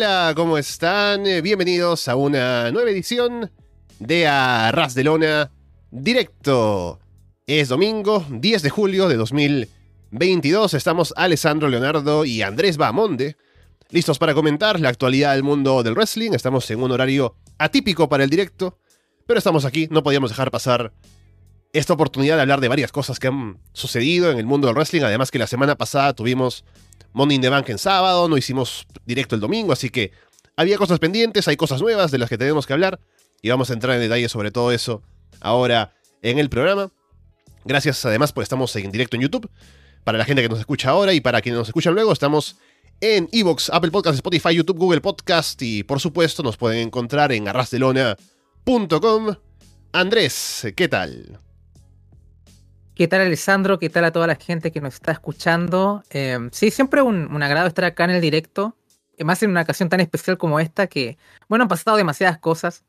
Hola, ¿cómo están? Eh, Bienvenidos a una nueva edición de Arras de Lona Directo. Es domingo, 10 de julio de 2022. Estamos Alessandro Leonardo y Andrés Bamonde, listos para comentar la actualidad del mundo del wrestling. Estamos en un horario atípico para el directo, pero estamos aquí, no podíamos dejar pasar esta oportunidad de hablar de varias cosas que han sucedido en el mundo del wrestling. Además que la semana pasada tuvimos Money in the Bank en sábado, no hicimos directo el domingo, así que había cosas pendientes, hay cosas nuevas de las que tenemos que hablar y vamos a entrar en detalle sobre todo eso ahora en el programa. Gracias además porque estamos en directo en YouTube. Para la gente que nos escucha ahora y para quienes nos escuchan luego, estamos en Evox, Apple Podcasts, Spotify, YouTube, Google Podcast y por supuesto nos pueden encontrar en arrasdelona.com. Andrés, ¿qué tal? ¿Qué tal Alessandro? ¿Qué tal a toda la gente que nos está escuchando? Eh, sí, siempre un, un, agrado estar acá en el directo, más en una ocasión tan especial como esta que, bueno, han pasado demasiadas cosas,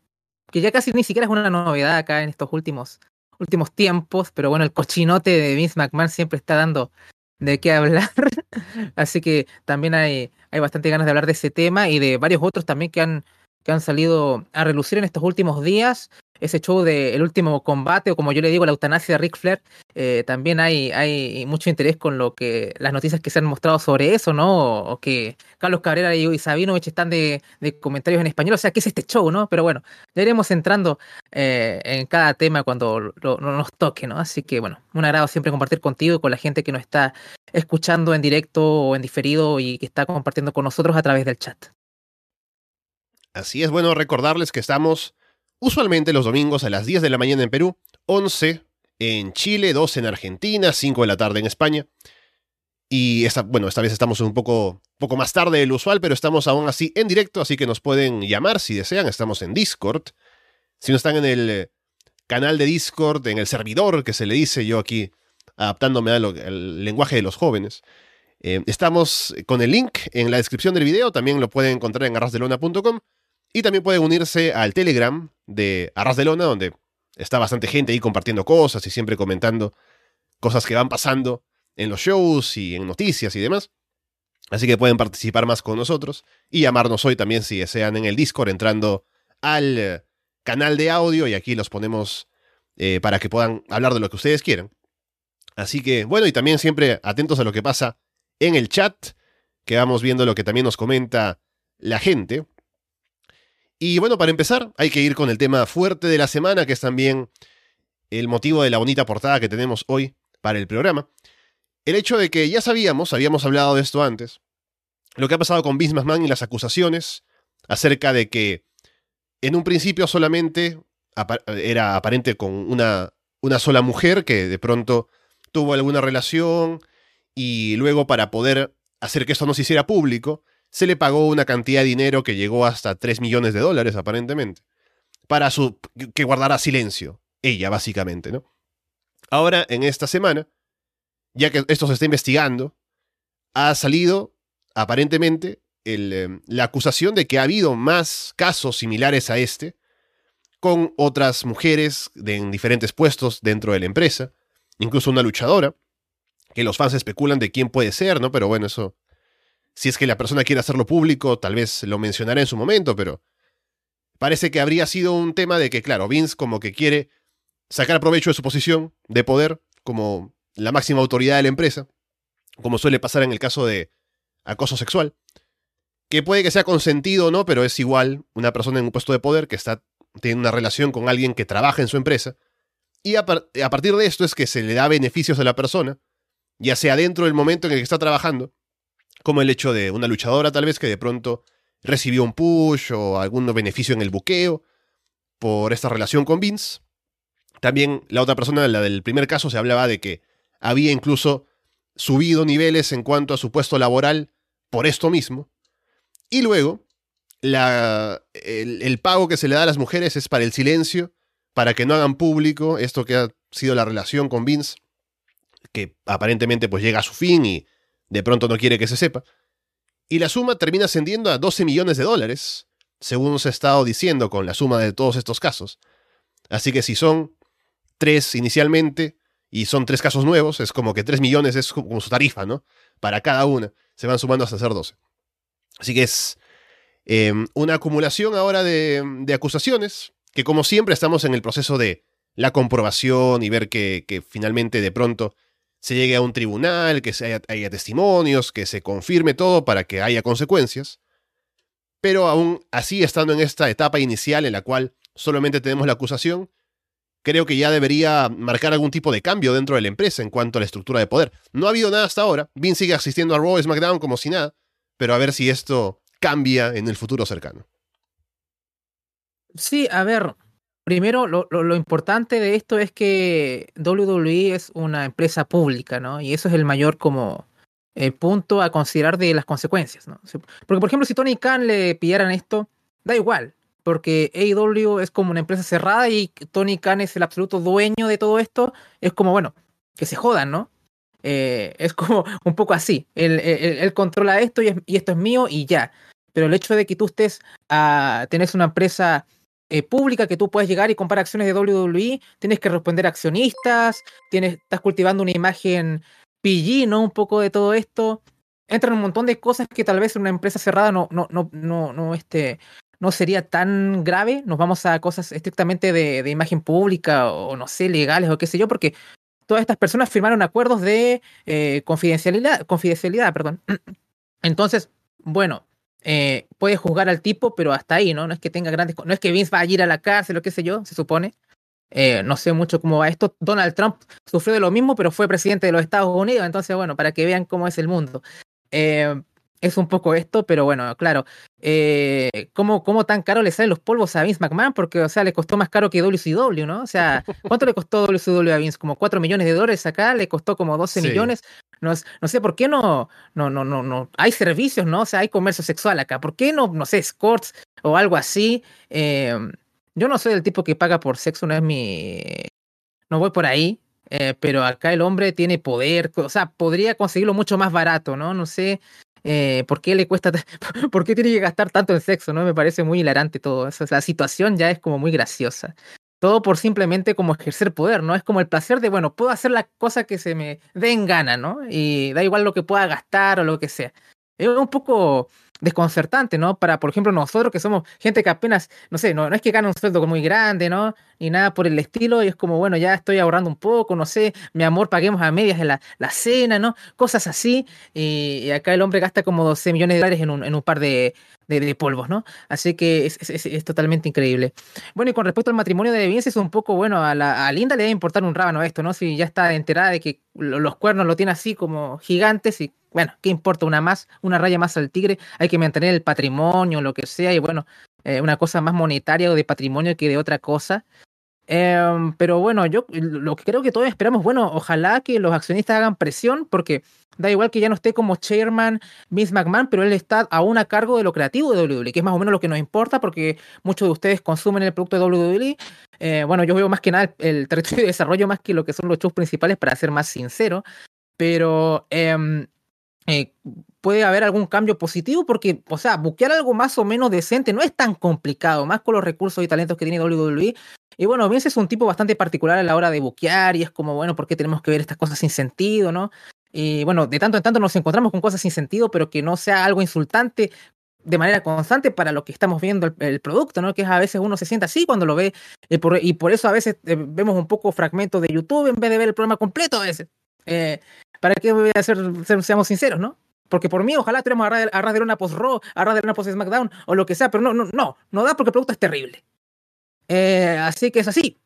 que ya casi ni siquiera es una novedad acá en estos últimos, últimos tiempos, pero bueno, el cochinote de Vince McMahon siempre está dando de qué hablar, así que también hay, hay bastante ganas de hablar de ese tema y de varios otros también que han, que han salido a relucir en estos últimos días ese show de El último combate, o como yo le digo, la eutanasia de Ric Flair, eh, también hay, hay mucho interés con lo que las noticias que se han mostrado sobre eso, ¿no? O, que Carlos Cabrera y, Sabinovich están de, de, comentarios en español, o sea, ¿qué es este show, no? Pero bueno, ya iremos entrando eh, en cada tema cuando lo, nos toque, ¿no? Así que bueno, un agrado siempre compartir contigo y con la gente que nos está escuchando en directo o en diferido y que está compartiendo con nosotros a través del chat. Así es bueno recordarles que estamos usualmente los domingos a las 10 de la mañana en Perú, 11 en Chile, 12 en Argentina, 5 de la tarde en España. Y esta, bueno, esta vez estamos un poco, poco más tarde del usual, pero estamos aún así en directo, así que nos pueden llamar si desean. Estamos en Discord. Si no están en el canal de Discord, en el servidor que se le dice yo aquí, adaptándome al, lenguaje de los jóvenes. Eh, estamos con el link en la descripción del video, también lo pueden encontrar en arrasdelona.com. Y también pueden unirse al Telegram de Arras de Lona, donde está bastante gente ahí compartiendo cosas y siempre comentando cosas que van pasando en los shows y en noticias y demás. Así que pueden participar más con nosotros y llamarnos hoy también si desean en el Discord entrando al eh, canal de audio y aquí los ponemos eh, para que puedan hablar de lo que ustedes quieran. Así que bueno, y también siempre atentos a lo que pasa en el chat, que vamos viendo lo que también nos comenta la gente. Y bueno, para empezar, hay que ir con el tema fuerte de la semana, que es también el motivo de la bonita portada que tenemos hoy para el programa. El hecho de que ya sabíamos, habíamos hablado de esto antes, lo que ha pasado con Vince McMahon y las acusaciones acerca de que en un principio solamente era aparente con una, una sola mujer que de pronto tuvo alguna relación y luego para poder hacer que esto no se hiciera público, se le pagó una cantidad de dinero que llegó hasta 3 millones de dólares, aparentemente, para su, que guardara silencio, ella, básicamente, ¿no? Ahora, en esta semana, ya que esto se está investigando, ha salido, aparentemente, eh, la acusación de que ha habido más casos similares a este, con otras mujeres en diferentes puestos dentro de la empresa, incluso una luchadora, que los fans especulan de quién puede ser, ¿no? Pero bueno, eso si es que la persona quiere hacerlo público, tal vez lo mencionará en su momento, pero parece que habría sido un tema de que, claro, Vince como que quiere sacar provecho de su posición de poder como la máxima autoridad de la empresa, como suele pasar en el caso de acoso sexual, que puede que sea consentido o no, pero es igual una persona en un puesto de poder que está tiene una relación con alguien que trabaja en su empresa, y a, a partir de esto es que se le da beneficios a la persona, ya sea dentro del momento en el que está trabajando, como el hecho de una luchadora tal vez que de pronto recibió un push o algún beneficio en el buqueo por esta relación con Vince. También la otra persona, la del primer caso, se hablaba de que había incluso subido niveles en cuanto a su puesto laboral por esto mismo. Y luego, la, el, el, pago que se le da a las mujeres es para el silencio, para que no hagan público esto que ha sido la relación con Vince, que aparentemente pues llega a su fin y de pronto no quiere que se sepa, y la suma termina ascendiendo a 12 millones de dólares, según se ha estado diciendo con la suma de todos estos casos. Así que si son tres inicialmente y son tres casos nuevos, es como que 3 millones es como su tarifa, ¿no? Para cada una. Se van sumando hasta ser 12. Así que es, Em, una acumulación ahora de, acusaciones, que como siempre estamos en el proceso de la comprobación y ver que, finalmente de pronto se llegue a un tribunal, que haya, testimonios, que se confirme todo para que haya consecuencias. Pero aún así, estando en esta etapa inicial en la cual solamente tenemos la acusación, creo que ya debería marcar algún tipo de cambio dentro de la empresa en cuanto a la estructura de poder. No ha habido nada hasta ahora. Vince sigue asistiendo a Raw SmackDown como si nada, pero a ver si esto cambia en el futuro cercano. Sí, a ver, primero lo, importante de esto es que WWE es una empresa pública, ¿no? Y eso es el mayor como el punto a considerar de las consecuencias, ¿no? Porque, por ejemplo, si Tony Khan le pidieran esto, da igual, porque AEW es como una empresa cerrada y Tony Khan es el absoluto dueño de todo esto, es como, bueno, que se jodan, ¿no? Eh, es como un poco así, él, controla esto y, esto es mío y ya. Pero el hecho de que tú estés a tenés una empresa eh, pública que tú puedes llegar y comprar acciones de WWE, tienes que responder a accionistas, tienes, estás cultivando una imagen PG, ¿no? Un poco de todo esto. Entran un montón de cosas que tal vez en una empresa cerrada no, no, no, no, no, este, no sería tan grave. Nos vamos a cosas estrictamente de, de, imagen pública o no sé, legales o qué sé yo, porque todas estas personas firmaron acuerdos de eh, confidencialidad, confidencialidad, perdón. Entonces, bueno, eh, puede juzgar al tipo, pero hasta ahí, ¿no? No es que tenga grandes, no es que Vince va a ir a la cárcel o qué sé yo, se supone. Eh, no sé mucho cómo va esto. Donald Trump sufrió de lo mismo, pero fue presidente de los Estados Unidos, entonces, bueno, para que vean cómo es el mundo. Eh, es un poco esto, pero bueno, claro. Eh, ¿cómo, ¿Cómo tan caro le salen los polvos a Vince McMahon? Porque, o sea, le costó más caro que WCW, ¿no? O sea, ¿cuánto le costó WCW a Vince? Como 4 millones de dólares acá, le costó como 12 millones. No, no, sé por qué no, no, no, no, no. Hay servicios, ¿no? O sea, hay comercio sexual acá. ¿Por qué no, no sé, escorts o algo así? Eh, yo no soy el tipo que paga por sexo, no es mi. No voy por ahí. Eh, pero acá el hombre tiene poder, o sea, podría conseguirlo mucho más barato, ¿no? No sé eh, por qué le cuesta, por qué tiene que gastar tanto en sexo, ¿no? Me parece muy hilarante todo eso. La situación ya es como muy graciosa. Todo por simplemente como ejercer poder, ¿no? Es como el placer de, bueno, puedo hacer la cosa que se me dé en gana, ¿no? Y da igual lo que pueda gastar o lo que sea. Es un poco desconcertante, ¿no? Para, por ejemplo, nosotros que somos gente que apenas, no sé, no, no es que gane un sueldo muy grande, ¿no? Ni nada por el estilo, y es como, bueno, ya estoy ahorrando un poco, no sé, mi amor, paguemos a medias la, la cena, ¿no? Cosas así, y, acá el hombre gasta como 12 millones de dólares en un, en un par de, de, polvos, ¿no? Así que es, es, totalmente increíble. Bueno, y con respecto al matrimonio de Vince, es un poco, bueno, a, la, a Linda le debe importar un rábano esto, ¿no? Si ya está enterada de que los cuernos lo tiene así como gigantes y bueno, ¿qué importa? Una más, una raya más al tigre, hay que mantener el patrimonio, lo que sea, y bueno, eh, una cosa más monetaria o de patrimonio que de otra cosa. Em, pero bueno, yo lo que creo que todos esperamos, bueno, ojalá que los accionistas hagan presión, porque da igual que ya no esté como chairman Vince McMahon, pero él está aún a cargo de lo creativo de WWE, que es más o menos lo que nos importa, porque muchos de ustedes consumen el producto de WWE. Eh, bueno, yo veo más que nada el, territorio de desarrollo más que lo que son los shows principales, para ser más sincero. Pero em, eh, puede haber algún cambio positivo porque, o sea, buquear algo más o menos decente no es tan complicado, más con los recursos y talentos que tiene WWE. Y bueno, Vince es un tipo bastante particular a la hora de buquear y es como, bueno, ¿por qué tenemos que ver estas cosas sin sentido, no? Y bueno, de tanto en tanto nos encontramos con cosas sin sentido, pero que no sea algo insultante de manera constante para lo que estamos viendo el, producto, ¿no? Que a veces uno se siente así cuando lo ve y por, eso a veces eh, vemos un poco fragmentos de YouTube en vez de ver el programa completo a veces. Eh, ¿Para qué voy a ser, seamos sinceros, no? Porque por mí, ojalá tuviéramos a ras una post-Raw, a ras de una post-SmackDown o lo que sea, pero no, no, no, no da porque el producto es terrible. Eh, así que es así.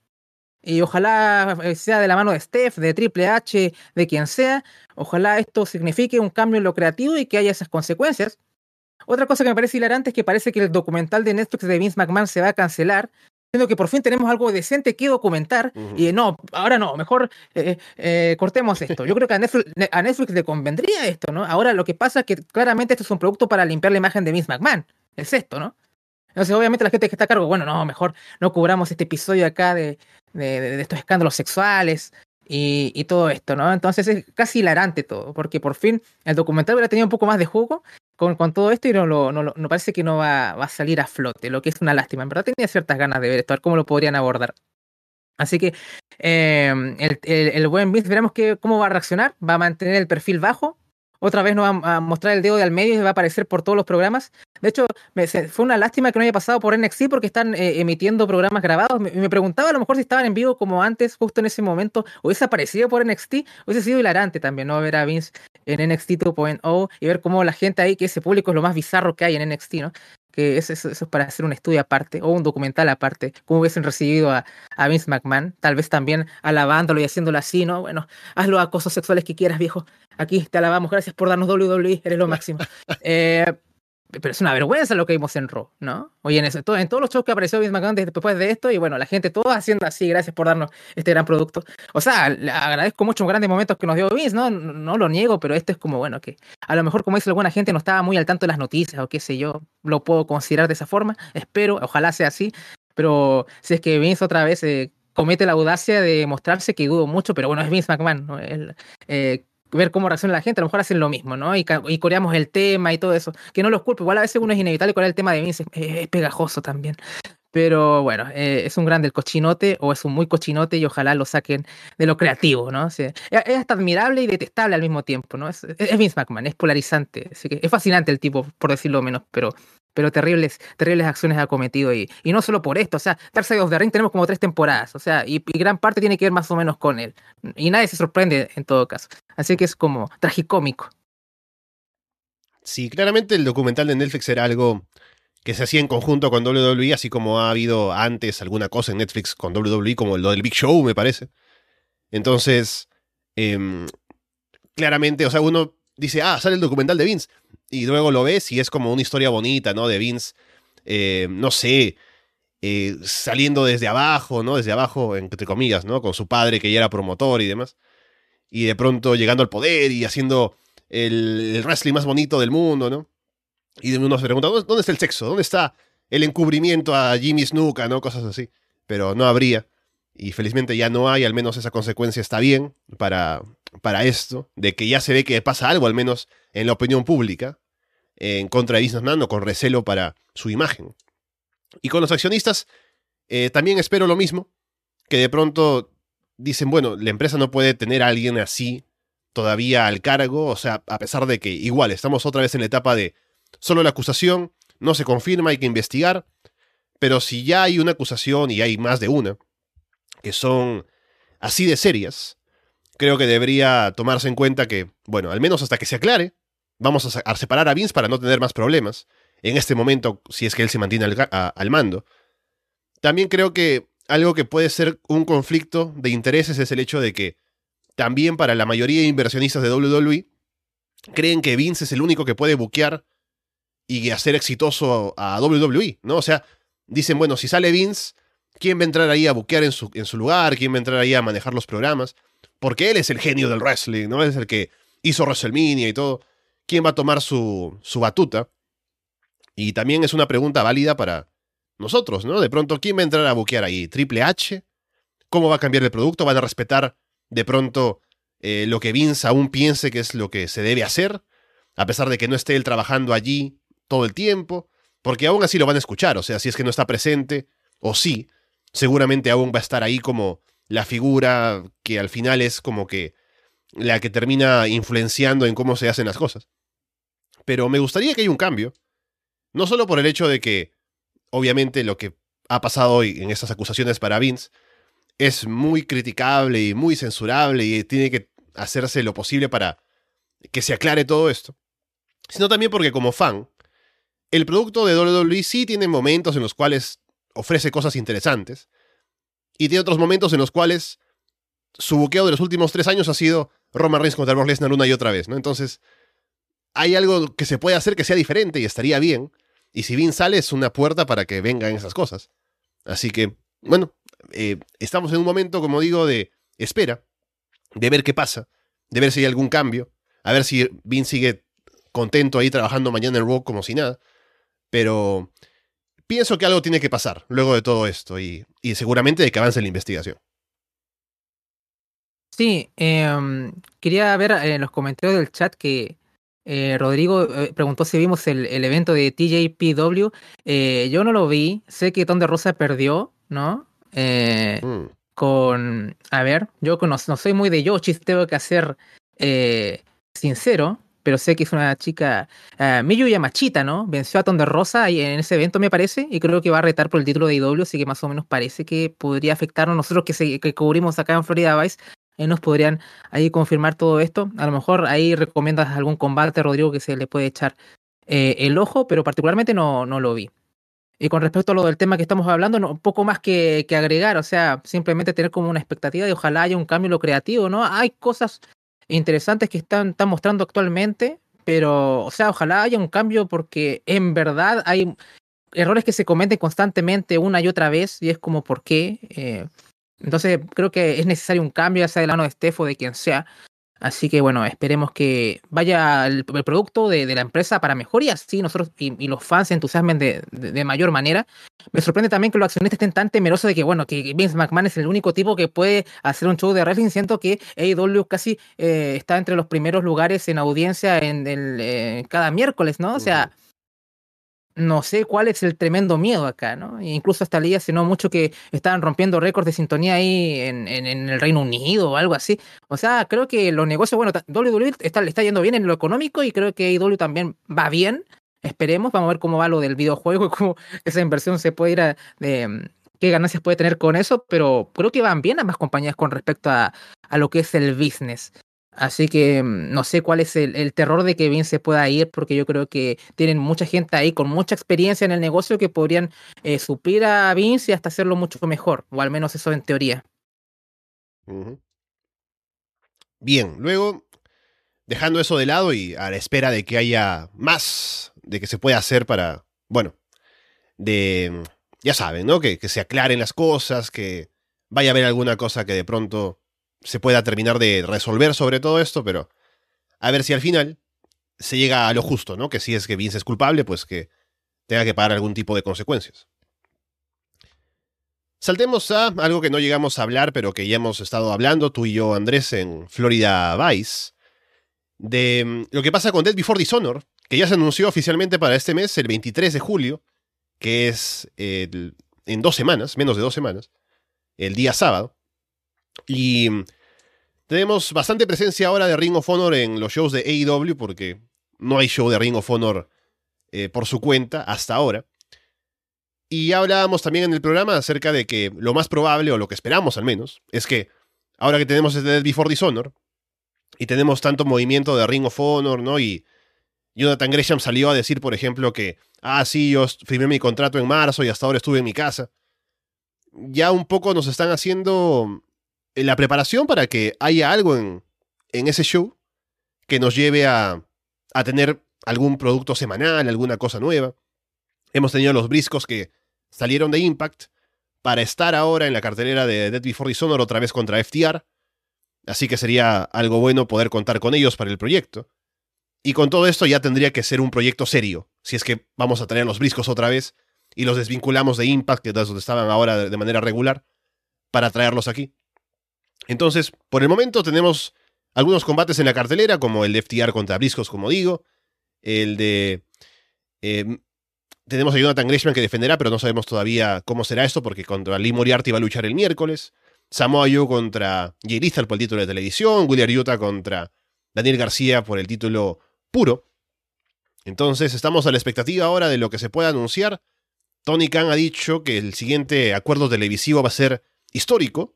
Y ojalá eh, sea de la mano de Steph, de Triple H, de quien sea. Ojalá esto signifique un cambio en lo creativo y que haya esas consecuencias. Otra cosa que me parece hilarante es que parece que el documental de Netflix de Vince McMahon se va a cancelar siendo que por fin tenemos algo decente que documentar y no, ahora no, mejor eh, eh, cortemos esto. Yo creo que a Netflix, le convendría esto, ¿no? Ahora lo que pasa es que claramente esto es un producto para limpiar la imagen de Vince McMahon, es esto, ¿no? Entonces, obviamente la gente que está a cargo, bueno, no, mejor no cubramos este episodio acá de, de, estos escándalos sexuales y, y, todo esto, ¿no? Entonces es casi hilarante todo, porque por fin el documental hubiera tenido un poco más de jugo con, con todo esto y no, no, no, parece que no va, va, a salir a flote, lo que es una lástima. En verdad tenía ciertas ganas de ver esto, a ver cómo lo podrían abordar. Así que em, el, el, buen Vince, veremos que, cómo va a reaccionar. ¿Va a mantener el perfil bajo? Otra vez nos va a mostrar el dedo de al medio y va a aparecer por todos los programas. De hecho, me, fue una lástima que no haya pasado por NXT porque están eh, emitiendo programas grabados. Me, preguntaba a lo mejor si estaban en vivo como antes, justo en ese momento, hubiese aparecido por NXT, hubiese sido hilarante también, ¿no? Ver a Vince en NXT 2.0 y ver cómo la gente ahí, que ese público es lo más bizarro que hay en NXT, ¿no? que eso, es para hacer un estudio aparte o un documental aparte, cómo hubiesen recibido a, a, Vince McMahon, tal vez también alabándolo y haciéndolo así, ¿no? Bueno, haz los acosos sexuales que quieras, viejo. Aquí te alabamos, gracias por darnos WWE, eres lo máximo. eh, pero es una vergüenza lo que vimos en Raw, ¿no? Oye, en, todo, en todos los shows que apareció Vince McMahon después de esto, y bueno, la gente todo haciendo así, gracias por darnos este gran producto. O sea, le agradezco mucho los grandes momentos que nos dio Vince, ¿no? ¿no? No lo niego, pero este es como, bueno, que a lo mejor, como dice alguna gente, no estaba muy al tanto de las noticias o qué sé yo, lo puedo considerar de esa forma, espero, ojalá sea así, pero si es que Vince otra vez eh, comete la audacia de mostrarse, que dudo mucho, pero bueno, es Vince McMahon, ¿no? Él, eh, ver cómo reacciona la gente, a lo mejor hacen lo mismo, ¿no? Y, y coreamos el tema y todo eso. Que no los culpo, igual a veces uno es inevitable corear el tema de Vince, es, es pegajoso también. Pero bueno, eh, es un grande el cochinote o es un muy cochinote y ojalá lo saquen de lo creativo, ¿no? O sea, es hasta admirable y detestable al mismo tiempo, ¿no? Es, es Vince McMahon, es polarizante, así que es fascinante el tipo, por decirlo menos, pero, pero terribles, terribles acciones ha cometido y, y no solo por esto, o sea, Dark Side of the Ring tenemos como tres temporadas, o sea, y, gran parte tiene que ver más o menos con él. Y nadie se sorprende en todo caso. Así que es como tragicómico. Sí, claramente el documental de Netflix era algo que se hacía en conjunto con WWE, así como ha habido antes alguna cosa en Netflix con WWE, como lo del Big Show, me parece. Entonces, eh, claramente, o sea, uno dice, ah, sale el documental de Vince, y luego lo ves y es como una historia bonita, ¿no? De Vince, eh, no sé, eh, saliendo desde abajo, ¿no? Desde abajo, entre comillas, ¿no? Con su padre que ya era promotor y demás. Y de pronto llegando al poder y haciendo el, el wrestling más bonito del mundo, ¿no? Y uno se pregunta, ¿dónde está el sexo? ¿Dónde está el encubrimiento a Jimmy Snuka, ¿no? Cosas así. Pero no habría. Y felizmente ya no hay, al menos esa consecuencia está bien para, para esto, de que ya se ve que pasa algo, al menos en la opinión pública, en contra de Businessman o con recelo para su imagen. Y con los accionistas, eh, también espero lo mismo, que de pronto dicen, bueno, la empresa no puede tener a alguien así todavía al cargo, o sea, a pesar de que igual estamos otra vez en la etapa de solo la acusación, no se confirma, hay que investigar, pero si ya hay una acusación y hay más de una, que son así de serias, creo que debería tomarse en cuenta que, bueno, al menos hasta que se aclare, vamos a, separar a Vince para no tener más problemas, en este momento, si es que él se mantiene al, al mando. También creo que algo que puede ser un conflicto de intereses es el hecho de que también para la mayoría de inversionistas de WWE creen que Vince es el único que puede buquear y hacer exitoso a WWE, ¿no? O sea, dicen, bueno, si sale Vince, ¿quién va a entrar ahí a buquear en su, en su lugar? ¿Quién va a entrar ahí a manejar los programas? Porque él es el genio del wrestling, ¿no? Es el que hizo WrestleMania y todo. ¿Quién va a tomar su, su batuta? Y también es una pregunta válida para nosotros, ¿no? De pronto, ¿quién va a entrar a buquear ahí? ¿Triple H? ¿Cómo va a cambiar el producto? ¿Van a respetar de pronto eh, lo que Vince aún piense que es lo que se debe hacer? A pesar de que no esté él trabajando allí todo el tiempo, porque aún así lo van a escuchar, o sea, si es que no está presente, o sí, seguramente aún va a estar ahí como la figura que al final es como que la que termina influenciando en cómo se hacen las cosas. Pero me gustaría que haya un cambio, no solo por el hecho de que, obviamente, lo que ha pasado hoy en estas acusaciones para Vince es muy criticable y muy censurable y tiene que hacerse lo posible para que se aclare todo esto, sino también porque como fan, el producto de WWE sí tiene momentos en los cuales ofrece cosas interesantes. Y tiene otros momentos en los cuales su buqueo de los últimos tres años ha sido Roman Reigns contra Brock Lesnar una y otra vez, ¿no? Entonces, hay algo que se puede hacer que sea diferente y estaría bien. Y si Vince sale, es una puerta para que vengan esas cosas. Así que, bueno, eh, estamos en un momento, como digo, de espera, de ver qué pasa, de ver si hay algún cambio, a ver si Vince sigue contento ahí trabajando mañana en Raw como si nada. Pero pienso que algo tiene que pasar luego de todo esto y, y seguramente de que avance la investigación. Sí, eh, quería ver en los comentarios del chat que eh, Rodrigo eh, preguntó si vimos el, el evento de TJPW. Eh, yo no lo vi, sé que Tonde Rosa perdió, ¿no? Mm. Con, a ver, yo no, no, soy muy de Yoshi, tengo que ser sincero. Pero sé que es una chica, uh, Miyu Yamachita, ¿no? Venció a Thunder Rosa en ese evento, me parece, y creo que va a retar por el título de IW, así que más o menos parece que podría afectarnos nosotros que, que cubrimos acá en Florida Vice. Ahí nos podrían ahí confirmar todo esto. A lo mejor ahí recomiendas algún combate, Rodrigo, que se le puede echar eh, el ojo, pero particularmente no, no lo vi. Y con respecto a lo del tema que estamos hablando, no, poco más que, que, agregar, o sea, simplemente tener como una expectativa de ojalá haya un cambio en lo creativo, ¿no? Hay cosas interesantes que están, están mostrando actualmente, pero, o sea, ojalá haya un cambio porque en verdad hay errores que se cometen constantemente una y otra vez y es como, ¿por qué? Eh, entonces creo que es necesario un cambio, ya sea de la mano de Steph o de quien sea, Así que bueno, esperemos que vaya el, producto de, la empresa para mejor y así nosotros y, los fans se entusiasmen de, mayor manera. Me sorprende también que los accionistas estén tan temerosos de que, bueno, que Vince McMahon es el único tipo que puede hacer un show de wrestling. Siento que AEW casi eh, está entre los primeros lugares en audiencia en, eh, cada miércoles, ¿no? O sea, no sé cuál es el tremendo miedo acá, ¿no? E incluso hasta leí hace no mucho que estaban rompiendo récords de sintonía ahí en, en, el Reino Unido o algo así. O sea, creo que los negocios, bueno, WWE está, le está yendo bien en lo económico y creo que IW también va bien. Esperemos, vamos a ver cómo va lo del videojuego y cómo esa inversión se puede ir a, de qué ganancias puede tener con eso, pero creo que van bien ambas compañías con respecto a, a lo que es el business. Así que mm, no sé cuál es el, terror de que Vince pueda ir, porque yo creo que tienen mucha gente ahí con mucha experiencia en el negocio que podrían eh, suplir a Vince y hasta hacerlo mucho mejor, o al menos eso en teoría. Bien, luego, dejando eso de lado y a la espera de que haya más de que se pueda hacer para, bueno, de, ya saben, ¿no? Que, que se aclaren las cosas, que vaya a haber alguna cosa que de pronto se pueda terminar de resolver sobre todo esto, pero a ver si al final se llega a lo justo, ¿no? Que si es que Vince es culpable, pues que tenga que pagar algún tipo de consecuencias. Saltemos a algo que no llegamos a hablar, pero que ya hemos estado hablando, tú y yo, Andrés, en Florida Vice, de mm, lo que pasa con Dead Before Dishonor, que ya se anunció oficialmente para este mes, el 23 de julio, que es en dos semanas, menos de dos semanas, el día sábado. Y tenemos bastante presencia ahora de Ring of Honor en los shows de AEW, porque no hay show de Ring of Honor eh, por su cuenta hasta ahora. Y ya hablábamos también en el programa acerca de que lo más probable, o lo que esperamos al menos, es que ahora que tenemos este Dead Before Dishonor, y tenemos tanto movimiento de Ring of Honor, ¿no? Y Jonathan Gresham salió a decir, por ejemplo, que, ah, sí, yo firmé mi contrato en marzo y hasta ahora estuve en mi casa. Ya un poco nos están haciendo la preparación para que haya algo en, en ese show que nos lleve a, a tener algún producto semanal, alguna cosa nueva. Hemos tenido los briscos que salieron de Impact para estar ahora en la cartelera de Dead Before Dishonor otra vez contra FTR. Así que sería algo bueno poder contar con ellos para el proyecto. Y con todo esto ya tendría que ser un proyecto serio, si es que vamos a tener los briscos otra vez y los desvinculamos de Impact, que es donde estaban ahora de manera regular, para traerlos aquí. Entonces, por el momento tenemos algunos combates en la cartelera, como el de FTR contra Briscos, como digo. El de. Em, tenemos a Jonathan Gresham que defenderá, pero no sabemos todavía cómo será esto, porque contra Lee Moriarty va a luchar el miércoles. Samoa Joe contra Jay por el título de televisión. William Utah contra Daniel García por el título puro. Entonces, estamos a la expectativa ahora de lo que se pueda anunciar. Tony Khan ha dicho que el siguiente acuerdo televisivo va a ser histórico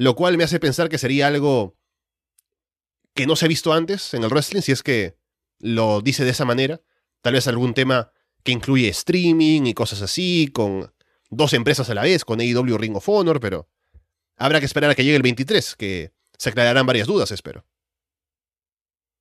lo cual me hace pensar que sería algo que no se ha visto antes en el wrestling, si es que lo dice de esa manera. Tal vez algún tema que incluye streaming y cosas así, con dos empresas a la vez, con AEW Ring of Honor, pero habrá que esperar a que llegue el 23, que se aclararán varias dudas, espero.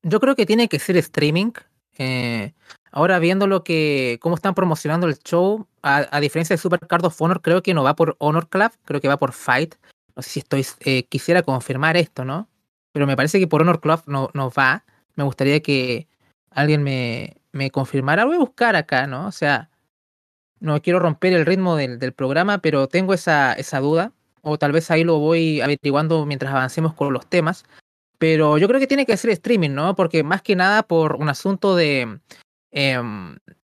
Yo creo que tiene que ser streaming. Eh, ahora viendo lo que cómo están promocionando el show, a, a, diferencia de Supercard of Honor, creo que no va por Honor Club, creo que va por Fight. No sé si estoy. Eh, quisiera confirmar esto, ¿no? Pero me parece que por Honor Club no, va. Me gustaría que alguien me, me confirmara. Voy a buscar acá, ¿no? O sea, no quiero romper el ritmo del, del programa, pero tengo esa, esa duda. O tal vez ahí lo voy averiguando mientras avancemos con los temas. Pero yo creo que tiene que ser streaming, ¿no? Porque más que nada por un asunto de eh,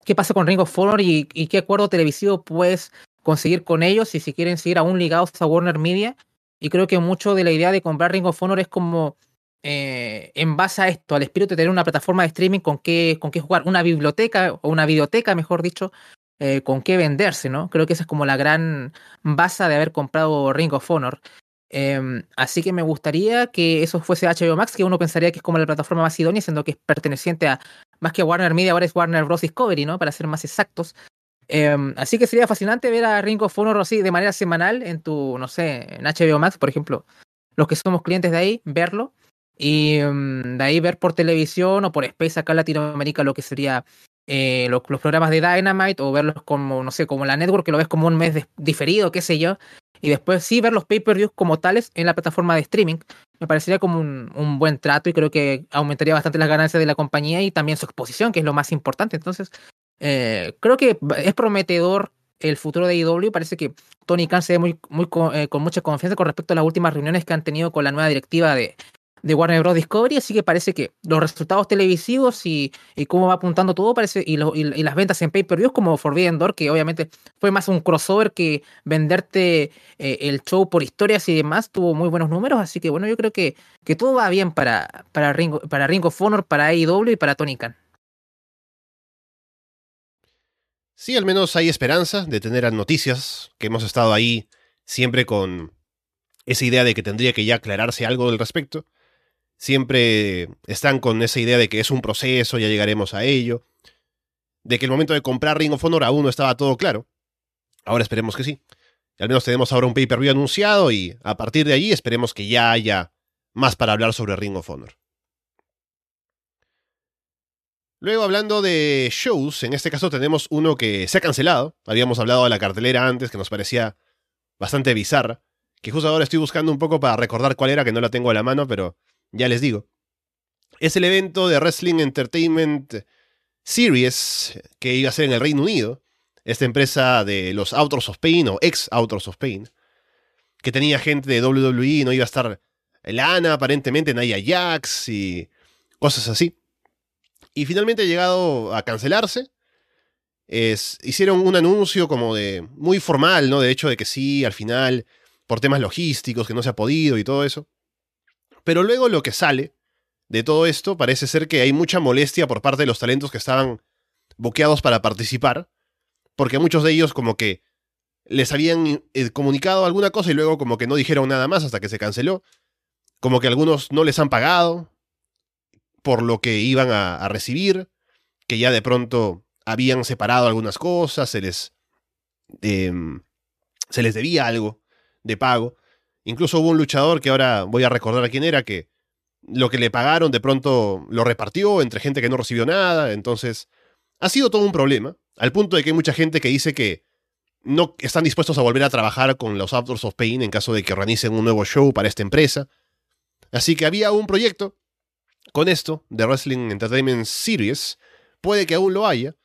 qué pasa con Ring of Honor y, y, qué acuerdo televisivo puedes conseguir con ellos y si quieren seguir aún ligados a Warner Media. Y creo que mucho de la idea de comprar Ring of Honor es como eh, en base a esto, al espíritu de tener una plataforma de streaming con qué, con qué jugar, una biblioteca o una biblioteca, mejor dicho, eh, con qué venderse, ¿no? Creo que esa es como la gran base de haber comprado Ring of Honor. Em, así que me gustaría que eso fuese HBO Max, que uno pensaría que es como la plataforma más idónea, siendo que es perteneciente a más que Warner Media, ahora es Warner Bros. Discovery, ¿no? Para ser más exactos. Em, así que sería fascinante ver a Ring of Honor así de manera semanal en tu, no sé, en HBO Max, por ejemplo. Los que somos clientes de ahí, verlo. Y mm, de ahí ver por televisión o por Space acá en Latinoamérica lo que sería eh, los, programas de Dynamite o verlos como, no sé, como la network, que lo ves como un mes diferido, qué sé yo. Y después sí ver los pay-per-views como tales en la plataforma de streaming. Me parecería como un, un, buen trato y creo que aumentaría bastante las ganancias de la compañía y también su exposición, que es lo más importante. Entonces, eh, creo que es prometedor el futuro de IW. Parece que Tony Khan se ve muy, muy eh, con mucha confianza con respecto a las últimas reuniones que han tenido con la nueva directiva de, Warner Bros. Discovery, así que parece que los resultados televisivos y, y cómo va apuntando todo, parece, y, y, las ventas en pay-per-view como Forbidden Door, que obviamente fue más un crossover que venderte eh, el show por historias y demás, tuvo muy buenos números, así que bueno, yo creo que, todo va bien para, para, Ring, para Ring of Honor, para AEW y para Tony Khan. Sí, al menos hay esperanza de tener noticias, que hemos estado ahí siempre con esa idea de que tendría que ya aclararse algo al respecto siempre están con esa idea de que es un proceso, ya llegaremos a ello, de que el momento de comprar Ring of Honor aún no estaba todo claro. Ahora esperemos que sí. Al menos tenemos ahora un pay-per-view anunciado y a partir de allí esperemos que ya haya más para hablar sobre Ring of Honor. Luego hablando de shows, en este caso tenemos uno que se ha cancelado. Habíamos hablado de la cartelera antes que nos parecía bastante bizarra, que justo ahora estoy buscando un poco para recordar cuál era, que no la tengo a la mano, pero ya les digo. Es el evento de Wrestling Entertainment Series que iba a ser en el Reino Unido. Esta empresa de los Autos of Pain o ex Autos of Pain. Que tenía gente de WWE, no iba a estar Lana, aparentemente Naya Jax y cosas así. Y finalmente ha llegado a cancelarse. Hicieron un anuncio como de muy formal, ¿no? De hecho, de que sí, al final, por temas logísticos, que no se ha podido y todo eso. Pero luego lo que sale de todo esto parece ser que hay mucha molestia por parte de los talentos que estaban boqueados para participar, porque muchos de ellos como que les habían eh, comunicado alguna cosa y luego como que no dijeron nada más hasta que se canceló, como que algunos no les han pagado por lo que iban a, recibir, que ya de pronto habían separado algunas cosas, se les, em, se les debía algo de pago. Incluso hubo un luchador que ahora voy a recordar a quién era, que lo que le pagaron de pronto lo repartió entre gente que no recibió nada. Entonces, ha sido todo un problema, al punto de que hay mucha gente que dice que no están dispuestos a volver a trabajar con los Authors of Pain en caso de que organicen un nuevo show para esta empresa. Así que había un proyecto con esto de Wrestling Entertainment Series. Puede que aún lo haya,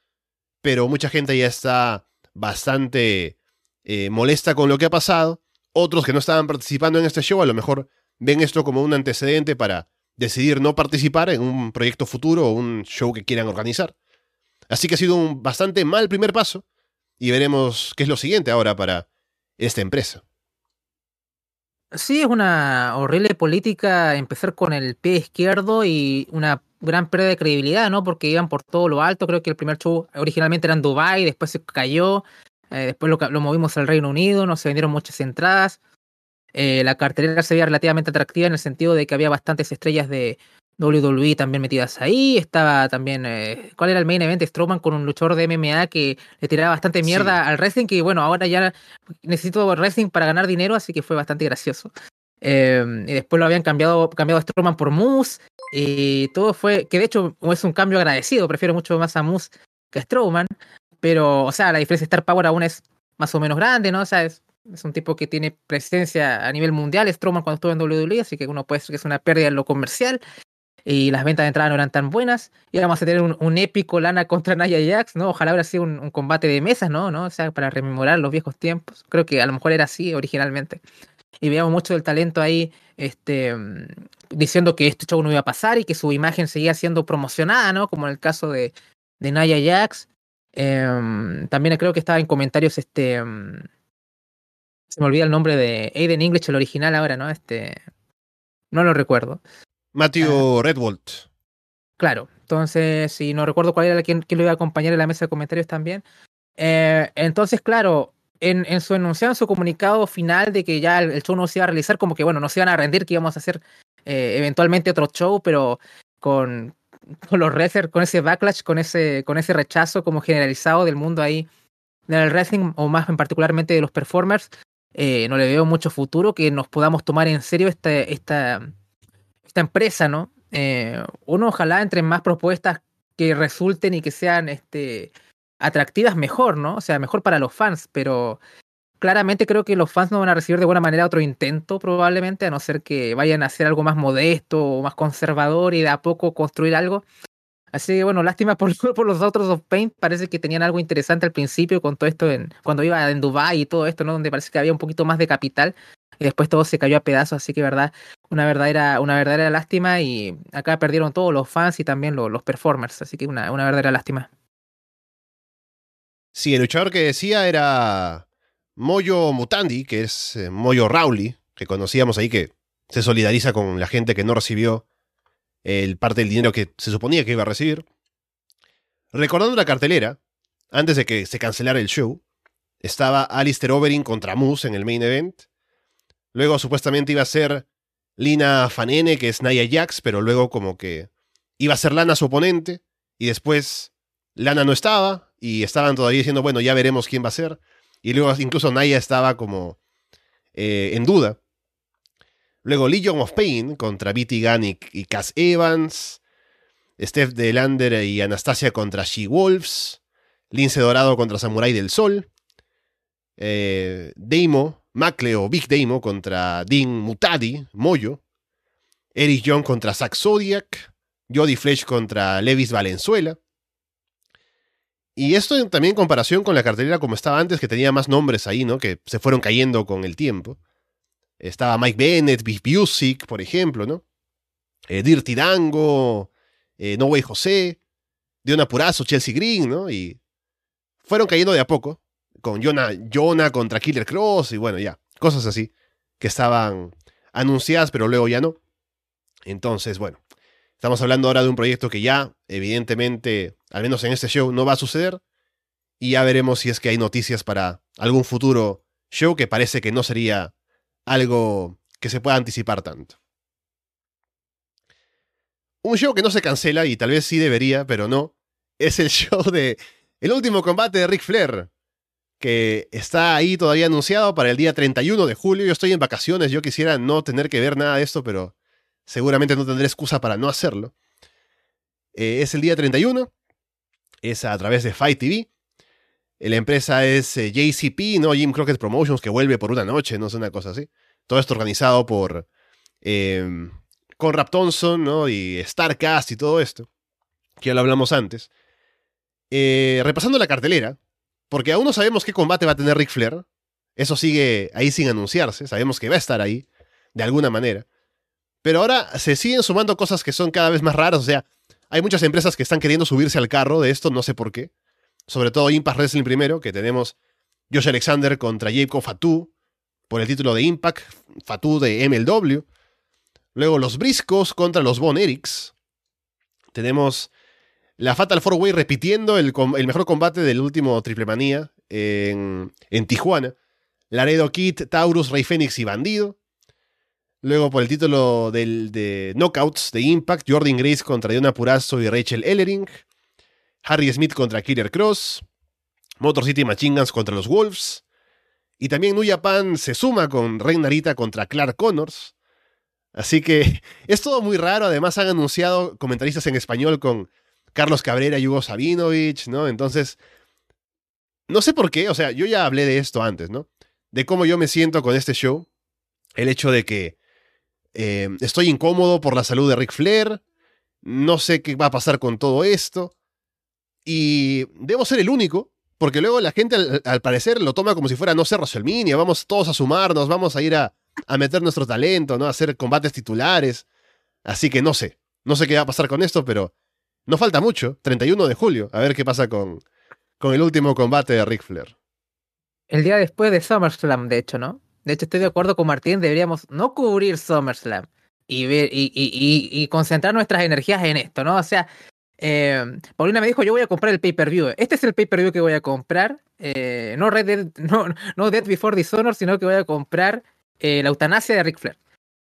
pero mucha gente ya está bastante eh, molesta con lo que ha pasado otros que no estaban participando en este show a lo mejor ven esto como un antecedente para decidir no participar en un proyecto futuro o un show que quieran organizar. Así que ha sido un bastante mal primer paso y veremos qué es lo siguiente ahora para esta empresa. Sí, es una horrible política empezar con el pie izquierdo y una gran pérdida de credibilidad, ¿no? Porque iban por todo lo alto. Creo que el primer show originalmente era en Dubai, después se cayó. Eh, después lo, lo, movimos al Reino Unido, no se vendieron muchas entradas. Eh, la cartelera se veía relativamente atractiva en el sentido de que había bastantes estrellas de WWE también metidas ahí. Estaba también, eh, ¿cuál era el main event? Strowman con un luchador de MMA que le tiraba bastante mierda al wrestling, que bueno, ahora ya necesito wrestling para ganar dinero, así que fue bastante gracioso. y después lo habían cambiado, cambiado a Strowman por Moose. Y todo fue, que de hecho es un cambio agradecido, prefiero mucho más a Moose que a Strowman. Pero, o sea, la diferencia de Star Power aún es más o menos grande, ¿no? O sea, es, un tipo que tiene presencia a nivel mundial, Strowman cuando estuvo en WWE, así que uno puede decir que es una pérdida en lo comercial. Y las ventas de entrada no eran tan buenas. Y vamos a tener un, épico Lana contra Naya Jax, ¿no? Ojalá hubiera sido un, combate de mesas, ¿no? ¿no? O sea, para rememorar los viejos tiempos. Creo que a lo mejor era así originalmente. Y veíamos mucho del talento ahí, este, diciendo que este show no iba a pasar y que su imagen seguía siendo promocionada, ¿no? Como en el caso de, de Naya Jax. Em, también creo que estaba en comentarios este. Em, se me olvida el nombre de Aiden English, el original ahora, ¿no? Este. No lo recuerdo. Matthew Redwold. Claro, entonces, si no recuerdo cuál era quien, lo iba a acompañar en la mesa de comentarios también. Eh, entonces, claro, en, en, su enunciado, en su comunicado final de que ya el, show no se iba a realizar, como que bueno, no se iban a rendir, que íbamos a hacer eh, eventualmente otro show, pero con, con los wrestlers, con ese backlash, con ese, con ese rechazo como generalizado del mundo ahí del wrestling, o más en particularmente de los performers, eh, no le veo mucho futuro que nos podamos tomar en serio esta, esta, esta empresa, ¿no? Eh, uno ojalá entre más propuestas que resulten y que sean este, atractivas, mejor, ¿no? O sea, mejor para los fans, pero claramente creo que los fans no van a recibir de buena manera otro intento, probablemente, a no ser que vayan a hacer algo más modesto o más conservador y de a poco construir algo. Así que bueno, lástima por, por los otros of Paint. Parece que tenían algo interesante al principio con todo esto en, cuando iba en Dubai y todo esto, ¿no? Donde parece que había un poquito más de capital y después todo se cayó a pedazos, así que verdad, una verdadera, una verdadera lástima y acá perdieron todos los fans y también los, los performers, así que una, una verdadera lástima. Sí, el luchador que decía era Moyo Mutandi, que es eh, Moyo Rowley, que conocíamos ahí, que se solidariza con la gente que no recibió el parte del dinero que se suponía que iba a recibir. Recordando la cartelera, antes de que se cancelara el show, estaba Alistair Overing contra Moose en el main event. Luego supuestamente iba a ser Lina Fanene, que es Naya Jax, pero luego como que iba a ser Lana su oponente. Y después Lana no estaba y estaban todavía diciendo, bueno, ya veremos quién va a ser. Y luego incluso Naya estaba como eh, en duda. Luego Legion of Pain contra Bitty y, Cass Evans. Steph Delander y Anastasia contra She-Wolves. Lince Dorado contra Samurai del Sol. Eh, Deimo, Macle o Big Deimo contra Dean Mutadi, Moyo. Eric Young contra Zack Zodiac. Jody Flesh contra Levis Valenzuela. Y esto también en comparación con la cartelera como estaba antes, que tenía más nombres ahí, ¿no? Que se fueron cayendo con el tiempo. Estaba Mike Bennett, Big Music, por ejemplo, ¿no? Eh, Dirty Dango, eh, No Way José, Dion Apurazo, Chelsea Green, ¿no? Y fueron cayendo de a poco, con Jonah, Jonah contra Killer Cross y bueno, ya, cosas así, que estaban anunciadas, pero luego ya no. Entonces, bueno, estamos hablando ahora de un proyecto que ya, evidentemente, al menos en este show, no va a suceder. Y ya veremos si es que hay noticias para algún futuro show que parece que no sería algo que se pueda anticipar tanto. Un show que no se cancela y tal vez sí debería, pero no, es el show de El último combate de Ric Flair, que está ahí todavía anunciado para el día 31 de julio. Yo estoy en vacaciones, yo quisiera no tener que ver nada de esto, pero seguramente no tendré excusa para no hacerlo. Eh, es el día 31, es a través de Fight TV. La empresa es eh, JCP, ¿no? Jim Crockett Promotions, que vuelve por una noche, no sé, una cosa así. Todo esto organizado por eh, Conrad Thompson, ¿no? Y Starcast y todo esto, que ya lo hablamos antes. Eh, repasando la cartelera, porque aún no sabemos qué combate va a tener Ric Flair. Eso sigue ahí sin anunciarse. Sabemos que va a estar ahí, de alguna manera. Pero ahora se siguen sumando cosas que son cada vez más raras. O sea, hay muchas empresas que están queriendo subirse al carro de esto, no sé por qué sobre todo Impact Wrestling primero, que tenemos Josh Alexander contra Jacob Fatu por el título de Impact, Fatu de MLW. Luego los Briscos contra los Von Erics. Tenemos la Fatal Four Way repitiendo el, mejor combate del último Triple Manía en, Tijuana. Laredo Kid, Taurus, Rey Fénix y Bandido. Luego por el título del, de Knockouts de Impact, Jordan Grace contra Diona Purazo y Rachel Ellering. Harry Smith contra Killer Cross, Motor City Machine Guns contra los Wolves, y también New Japan se suma con Rey Narita contra Clark Connors. Así que es todo muy raro. Además, han anunciado comentaristas en español con Carlos Cabrera y Hugo Sabinovich, ¿no? Entonces, no sé por qué. O sea, yo ya hablé de esto antes, ¿no? De cómo yo me siento con este show. El hecho de que eh, estoy incómodo por la salud de Ric Flair. No sé qué va a pasar con todo esto. Y debo ser el único, porque luego la gente al, parecer lo toma como si fuera, no sé, WrestleMania, vamos todos a sumarnos, vamos a ir a, meter nuestro talento, ¿no? A hacer combates titulares. Así que no sé, no sé qué va a pasar con esto, pero no falta mucho, 31 de julio, a ver qué pasa con, con el último combate de Ric Flair. El día después de SummerSlam, de hecho, ¿no? De hecho, estoy de acuerdo con Martín, deberíamos no cubrir SummerSlam y, ver, y, concentrar nuestras energías en esto, ¿no? O sea, eh, Paulina me dijo, yo voy a comprar el pay-per-view. Este es el pay-per-view que voy a comprar. Eh, no, Red Dead, no, no Dead Before Dishonor, sino que voy a comprar eh, la eutanasia de Ric Flair.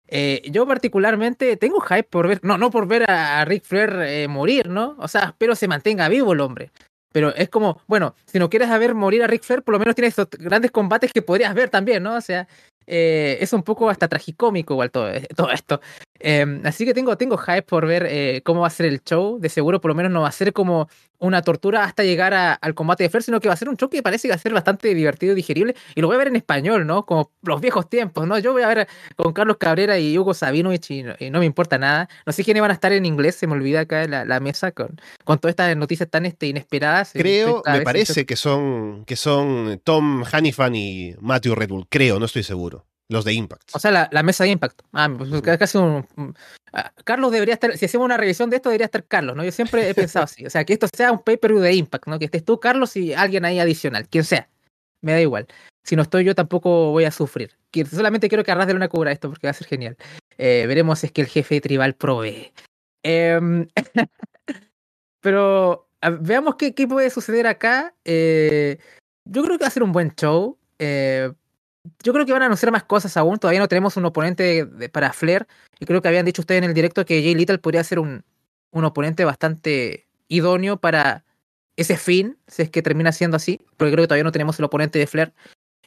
Yo particularmente tengo hype por ver, no, no por ver a, Ric Flair morir, ¿no? O sea, espero se mantenga vivo el hombre. Pero es como, bueno, si no quieres ver morir a Ric Flair, por lo menos tienes estos grandes combates que podrías ver también, ¿no? O sea, eh, es un poco hasta tragicómico igual todo, eh, todo esto. Em, así que tengo, tengo hype por ver eh, cómo va a ser el show. De seguro, por lo menos, no va a ser como una tortura hasta llegar al combate de Flair, sino que va a ser un show que parece que va a ser bastante divertido y digerible. Y lo voy a ver en español, ¿no? Como los viejos tiempos, ¿no? Yo voy a ver con Carlos Cabrera y Hugo Sabinovich y, no, me importa nada. No sé quiénes van a estar en inglés, se me olvida acá en la, mesa con, con todas estas noticias tan este, inesperadas. Creo, me parece que son, que son Tom Hannifan y Matthew Red Bull. Creo, no estoy seguro. Los de Impact. O sea, la, mesa de Impact. Ah, pues, pues casi un, ah, Carlos debería estar, si hacemos una revisión de esto, debería estar Carlos, ¿no? Yo siempre he pensado así. O sea, que esto sea un pay-per-view de Impact, ¿no? Que estés tú, Carlos, y alguien ahí adicional, quien sea. Me da igual. Si no estoy yo, tampoco voy a sufrir. Solamente quiero que arras de una cubra esto porque va a ser genial. Eh, veremos si es que el jefe tribal provee. Em, pero veamos qué, qué, puede suceder acá. Eh, yo creo que va a ser un buen show. Eh, yo creo que van a anunciar más cosas aún. Todavía no tenemos un oponente para Flair. Y creo que habían dicho ustedes en el directo que Jay Little podría ser un, un oponente bastante idóneo para ese fin, si es que termina siendo así. Porque creo que todavía no tenemos el oponente de Flair.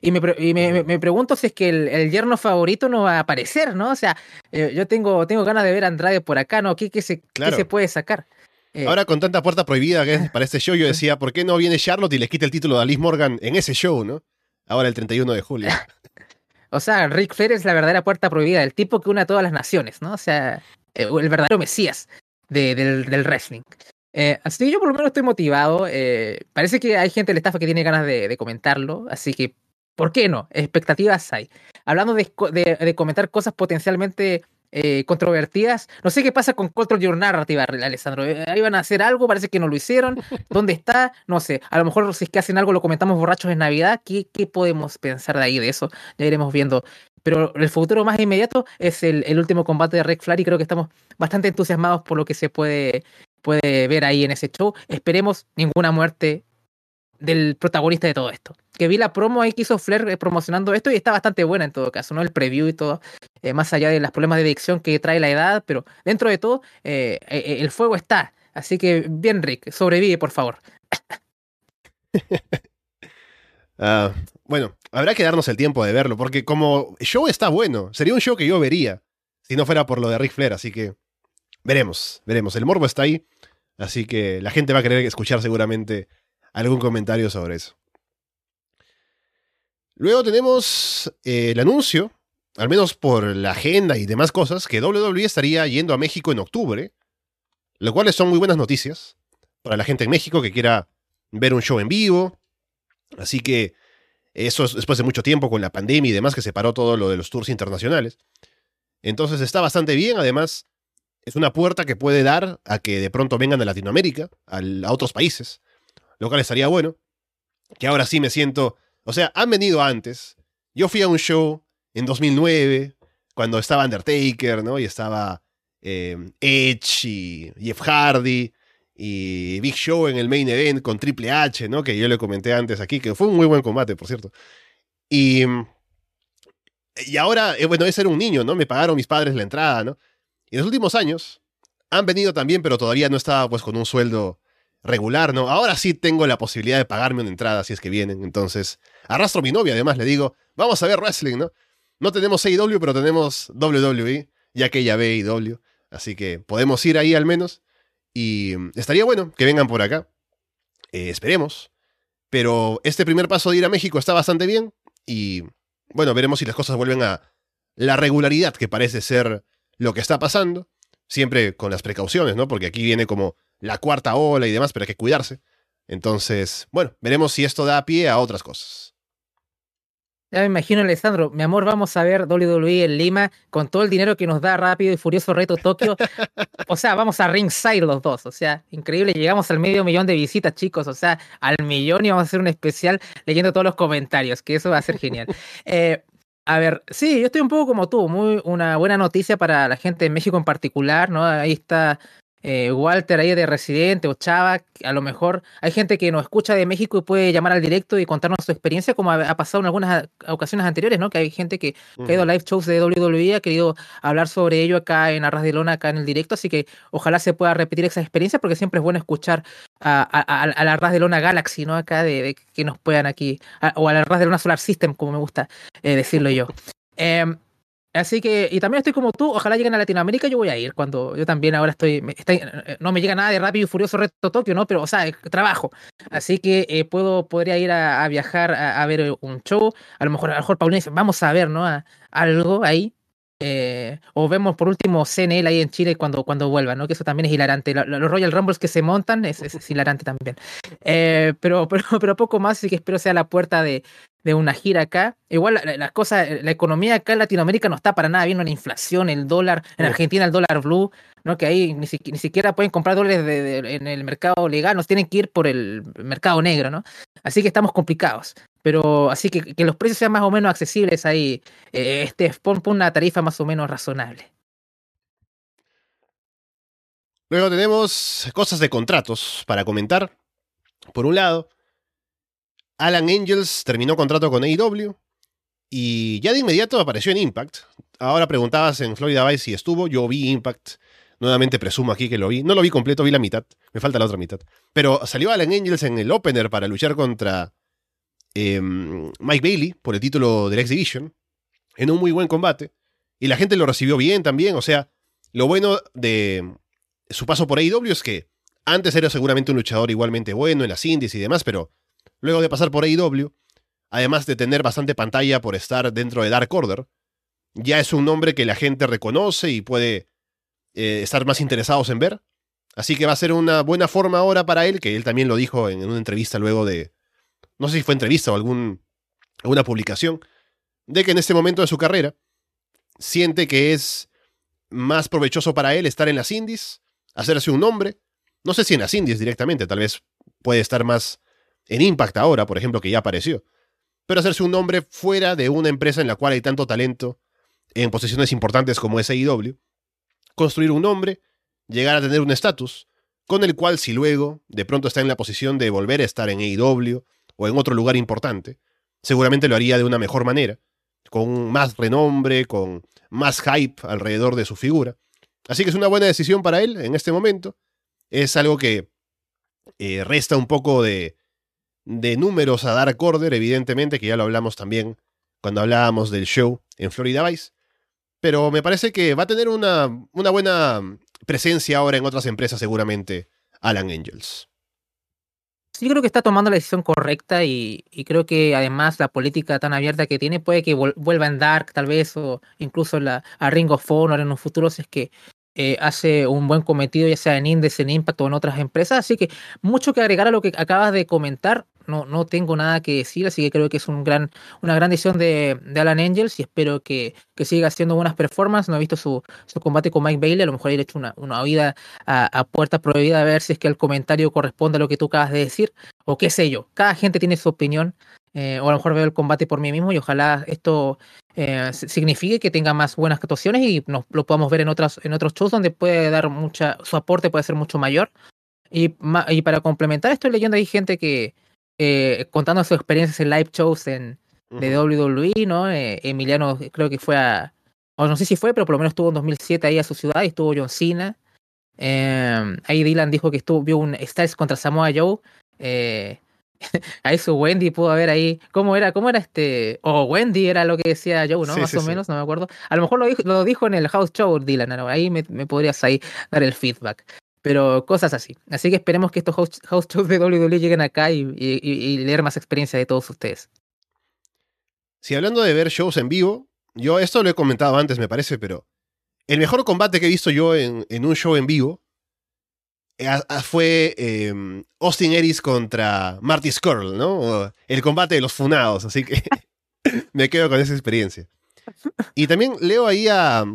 Y me, y me, me, pregunto si es que el, yerno favorito no va a aparecer, ¿no? O sea, eh, yo tengo, tengo ganas de ver a Andrade por acá, ¿no? ¿Qué, qué, se, se puede sacar? Eh, Ahora con tanta puerta prohibida que es para este show, yo decía, ¿por qué no viene Charlotte y le quita el título a Liz Morgan en ese show, no? Ahora el 31 de julio. o sea, Rick Flair es la verdadera puerta prohibida, el tipo que une a todas las naciones, ¿no? O sea, eh, el verdadero mesías del, del, wrestling. Eh, así que yo por lo menos estoy motivado. Eh, parece que hay gente del staff que tiene ganas de, comentarlo, así que, ¿por qué no? Expectativas hay. Hablando de, de comentar cosas potencialmente eh, controvertidas. No sé qué pasa con Control Your Narrative, Alessandro. Eh, ahí van a hacer algo, parece que no lo hicieron. ¿Dónde está? No sé. A lo mejor si es que hacen algo lo comentamos borrachos en Navidad. ¿Qué, qué podemos pensar de ahí de eso? Ya iremos viendo. Pero el futuro más inmediato es el, el último combate de Rick Flair y creo que estamos bastante entusiasmados por lo que se puede, puede ver ahí en ese show. Esperemos ninguna muerte del protagonista de todo esto. Que vi la promo ahí que hizo Flair eh, promocionando esto y está bastante buena en todo caso, ¿no? El preview y todo, eh, más allá de los problemas de adicción que trae la edad, pero dentro de todo, eh, el fuego está. Así que bien, Rick, sobrevive, por favor. Ah, bueno, habrá que darnos el tiempo de verlo, porque como show está bueno, sería un show que yo vería si no fuera por lo de Rick Flair, así que veremos, veremos. El morbo está ahí, así que la gente va a querer escuchar seguramente algún comentario sobre eso. Luego tenemos eh, el anuncio, al menos por la agenda y demás cosas, que WWE estaría yendo a México en octubre, lo cual son muy buenas noticias para la gente en México que quiera ver un show en vivo. Así que eso es después de mucho tiempo con la pandemia y demás que se paró todo lo de los tours internacionales. Entonces está bastante bien, además es una puerta que puede dar a que de pronto vengan a Latinoamérica, a otros países, lo cual estaría bueno. Que ahora sí me siento. O sea, han venido antes. Yo fui a un show en 2009, cuando estaba Undertaker, ¿no? Y estaba eh, Edge y Jeff Hardy y Big Show en el main event con Triple H, ¿no? Que yo le comenté antes aquí, que fue un muy buen combate, por cierto. Y, y ahora, eh, bueno, ese era un niño, ¿no? Me pagaron mis padres la entrada, ¿no? Y en los últimos años han venido también, pero todavía no estaba pues con un sueldo regular, ¿no? Ahora sí tengo la posibilidad de pagarme una entrada si es que vienen. Entonces, arrastro a mi novia, además le digo, vamos a ver wrestling, ¿no? No tenemos AEW, pero tenemos WWE, ya que ella ve AEW. Así que podemos ir ahí al menos. Y mm, estaría bueno que vengan por acá. Eh, esperemos. Pero este primer paso de ir a México está bastante bien. Y bueno, veremos si las cosas vuelven a la regularidad que parece ser lo que está pasando. Siempre con las precauciones, ¿no? Porque aquí viene como la cuarta ola y demás, pero hay que cuidarse. Entonces, bueno, veremos si esto da pie a otras cosas. Ya me imagino, Alessandro, mi amor, vamos a ver WWE en Lima con todo el dinero que nos da Rápido y Furioso Reto Tokio. o sea, vamos a ringside los dos. O sea, increíble. Llegamos al medio millón de visitas, chicos. O sea, al millón y vamos a hacer un especial leyendo todos los comentarios, que eso va a ser genial. Eh, A ver, sí, yo estoy un poco como tú, muy una buena noticia para la gente de México en particular, ¿no? Ahí está eh, Walter ahí de Residente o Chava, a lo mejor hay gente que nos escucha de México y puede llamar al directo y contarnos su experiencia, como ha, pasado en algunas ocasiones anteriores, ¿no? Que hay gente que, ha ido a live shows de WWE, ha querido hablar sobre ello acá en Arras de Lona, acá en el directo, así que ojalá se pueda repetir esa experiencia porque siempre es bueno escuchar a, a, la Arras de Lona Galaxy, ¿no? Acá de, que nos puedan aquí, o a la Arras de Lona Solar System, como me gusta eh, decirlo yo. Em, Así que, y también estoy como tú, ojalá lleguen a Latinoamérica, yo voy a ir cuando yo también ahora estoy, eh, no me llega nada de rápido y furioso reto Tokio, ¿no? Pero, o sea, trabajo. Así que eh, puedo, podría ir a, viajar a, ver un show, a lo mejor, a lo mejor Paulina dice, vamos a ver, ¿no? algo ahí. Eh, o vemos por último CNL ahí en Chile cuando, cuando vuelva, ¿no? Que eso también es hilarante. Los Royal Rumbles que se montan es, es, hilarante también. pero, pero, pero poco más, así que espero sea la puerta de, de una gira acá. Igual las cosas, la economía acá en Latinoamérica no está para nada bien, la inflación, el dólar, en Argentina el dólar blue, ¿no? Que ahí ni, siquiera pueden comprar dólares en el mercado legal, nos tienen que ir por el mercado negro, ¿no? Así que estamos complicados. Pero así que que los precios sean más o menos accesibles ahí, eh, este, pon, una tarifa más o menos razonable. Luego tenemos cosas de contratos para comentar. Por un lado, Alan Angels terminó contrato con AEW y ya de inmediato apareció en Impact. Ahora preguntabas en Florida Vice si estuvo, yo vi Impact. Nuevamente presumo aquí que lo vi. No lo vi completo, vi la mitad. Me falta la otra mitad. Pero salió Alan Angels en el opener para luchar contra em, Mike Bailey por el título del X Division. En un muy buen combate. Y la gente lo recibió bien también. O sea, lo bueno de su paso por AEW es que antes era seguramente un luchador igualmente bueno en las indies y demás, pero luego de pasar por AEW, además de tener bastante pantalla por estar dentro de Dark Order, ya es un nombre que la gente reconoce y puede eh, estar más interesados en ver. Así que va a ser una buena forma ahora para él, que él también lo dijo en, una entrevista luego de, no sé si fue entrevista o algún, alguna publicación, de que en este momento de su carrera siente que es más provechoso para él estar en las indies, hacerse un nombre, no sé si en las indies directamente, tal vez puede estar más en Impact ahora, por ejemplo, que ya apareció. Pero hacerse un nombre fuera de una empresa en la cual hay tanto talento en posiciones importantes como es AEW, construir un nombre, llegar a tener un estatus, con el cual si luego de pronto está en la posición de volver a estar en AEW o en otro lugar importante, seguramente lo haría de una mejor manera, con más renombre, con más hype alrededor de su figura. Así que es una buena decisión para él en este momento. Es algo que eh, resta un poco de, de números a dar Order, evidentemente, que ya lo hablamos también cuando hablábamos del show en Florida Vice. Pero me parece que va a tener una, una buena presencia ahora en otras empresas, seguramente, Alan Angels. Sí, creo que está tomando la decisión correcta y, creo que además la política tan abierta que tiene puede que vuelva en Dark, tal vez, o incluso la, a Ring of Honor en un futuro, es que eh, hace un buen cometido, ya sea en Indes, en Impact o en otras empresas. Así que mucho que agregar a lo que acabas de comentar no, no tengo nada que decir, así que creo que es un gran, una gran decisión de, Alan Angels y espero que, siga haciendo buenas performances. No he visto su, combate con Mike Bailey, a lo mejor he hecho una, una oída a, puerta prohibida a ver si es que el comentario corresponde a lo que tú acabas de decir, o qué sé yo. Cada gente tiene su opinión, eh, o a lo mejor veo el combate por mí mismo y ojalá esto eh, signifique que tenga más buenas actuaciones y nos, lo podamos ver en, otras, en otros shows donde puede dar mucha, su aporte puede ser mucho mayor. Y, y para complementar, estoy leyendo hay gente que, eh, contando sus experiencias en live shows en, de WWE, ¿no? Eh, Emiliano creo que fue a, o no sé si fue, pero por lo menos estuvo en 2007 ahí a su ciudad y estuvo John Cena. Eh, ahí Dylan dijo que estuvo, vio un Styles contra Samoa Joe. Eh, ahí su Wendy pudo haber ahí. ¿Cómo era? ¿Cómo era este? O Wendy era lo que decía Joe, ¿no? Más o menos, no me acuerdo. A lo mejor lo dijo, lo dijo en el house show, Dylan. Ahí me, me, podrías ahí dar el feedback. Pero cosas así. Así que esperemos que estos house, shows de WWE lleguen acá y, leer más experiencia de todos ustedes. Si hablando de ver shows en vivo, yo esto lo he comentado antes, me parece, pero el mejor combate que he visto yo en, un show en vivo eh, fue em, Austin Aries contra Marty Skrull, ¿no? El combate de los funados, así que me quedo con esa experiencia. Y también leo ahí a,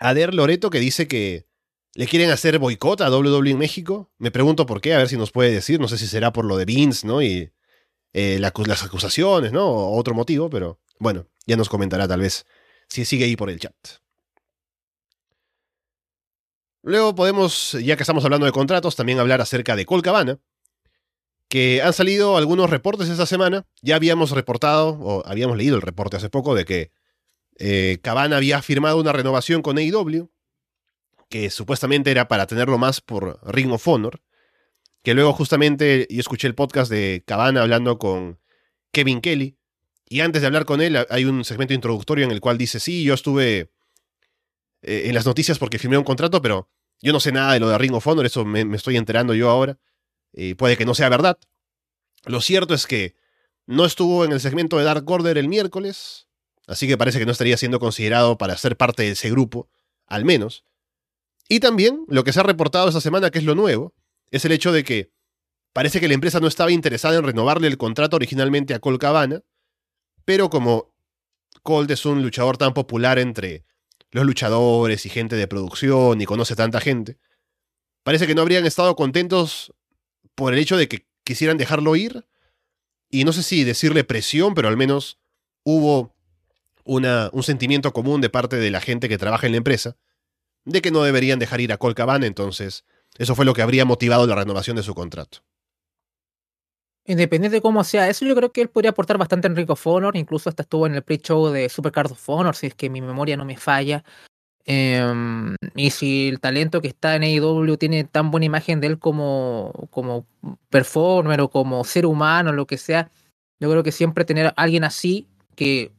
a Der Loreto que dice que ¿Le quieren hacer boicot a WWE en México? Me pregunto por qué, a ver si nos puede decir. No sé si será por lo de Vince, ¿no? Y eh, las acusaciones, ¿no? O otro motivo, pero bueno, ya nos comentará tal vez si sigue ahí por el chat. Luego podemos, ya que estamos hablando de contratos, también hablar acerca de Colcabana, que han salido algunos reportes esta semana. Ya habíamos reportado, o habíamos leído el reporte hace poco, de que eh, Cabana había firmado una renovación con AEW, que supuestamente era para tenerlo más por Ring of Honor, que luego justamente yo escuché el podcast de Cabana hablando con Kevin Kelly, y antes de hablar con él hay un segmento introductorio en el cual dice, sí, yo estuve eh, en las noticias porque firmé un contrato, pero yo no sé nada de lo de Ring of Honor, eso me, estoy enterando yo ahora. y puede que no sea verdad. Lo cierto es que no estuvo en el segmento de Dark Order el miércoles, así que parece que no estaría siendo considerado para ser parte de ese grupo, al menos. Y también lo que se ha reportado esta semana, que es lo nuevo, es el hecho de que parece que la empresa no estaba interesada en renovarle el contrato originalmente a Colt Cabana, pero como Colt es un luchador tan popular entre los luchadores y gente de producción y conoce tanta gente, parece que no habrían estado contentos por el hecho de que quisieran dejarlo ir. Y no sé si decirle presión, pero al menos hubo una, un sentimiento común de parte de la gente que trabaja en la empresa de que no deberían dejar ir a Colcaban, entonces eso fue lo que habría motivado la renovación de su contrato. Independiente de cómo sea eso, yo creo que él podría aportar bastante en Rico Honor, incluso hasta estuvo en el pre-show de Supercard of Honor, si es que mi memoria no me falla. Em, y si el talento que está en AEW tiene tan buena imagen de él como, como performer o como ser humano, lo que sea, yo creo que siempre tener a alguien así que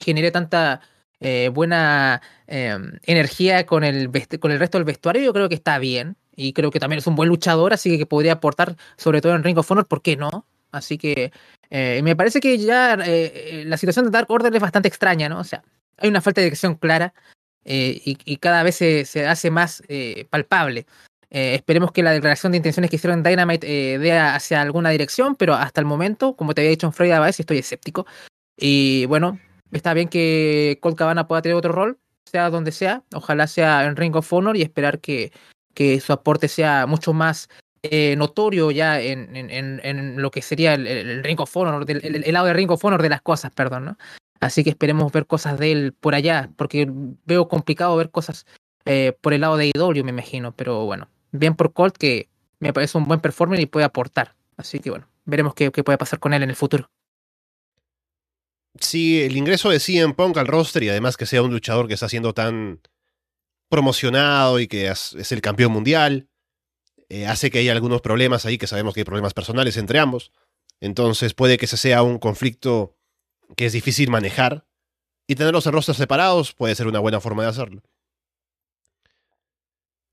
genere tanta eh, buena em, energía con el, con el resto del vestuario, yo creo que está bien. Y creo que también es un buen luchador, así que podría aportar, sobre todo en Ring of Honor, ¿por qué no? Así que eh, me parece que ya eh, la situación de Dark Order es bastante extraña, ¿no? O sea, hay una falta de dirección clara y, cada vez se, hace más palpable. esperemos que la declaración de intenciones que hicieron Dynamite dé hacia alguna dirección, pero hasta el momento, como te había dicho en Baez, estoy escéptico. Y bueno, está bien que Colt Cabana pueda tener otro rol, sea donde sea. Ojalá sea en Ring of Honor y esperar que, que su aporte sea mucho más eh, notorio ya en, en, en, lo que sería el, Ring of Honor, el, lado de Ring of Honor de las cosas, perdón, ¿no? Así que esperemos ver cosas de él por allá, porque veo complicado ver cosas eh, por el lado de IW, me imagino, pero bueno, bien por Colt que me parece un buen performer y puede aportar. Así que bueno, veremos qué, qué puede pasar con él en el futuro. Si el ingreso de CM Punk al roster y además que sea un luchador que está siendo tan promocionado y que es el campeón mundial, eh, hace que haya algunos problemas ahí, que sabemos que hay problemas personales entre ambos. Entonces puede que ese sea un conflicto que es difícil manejar. Y tenerlos en rostros separados puede ser una buena forma de hacerlo.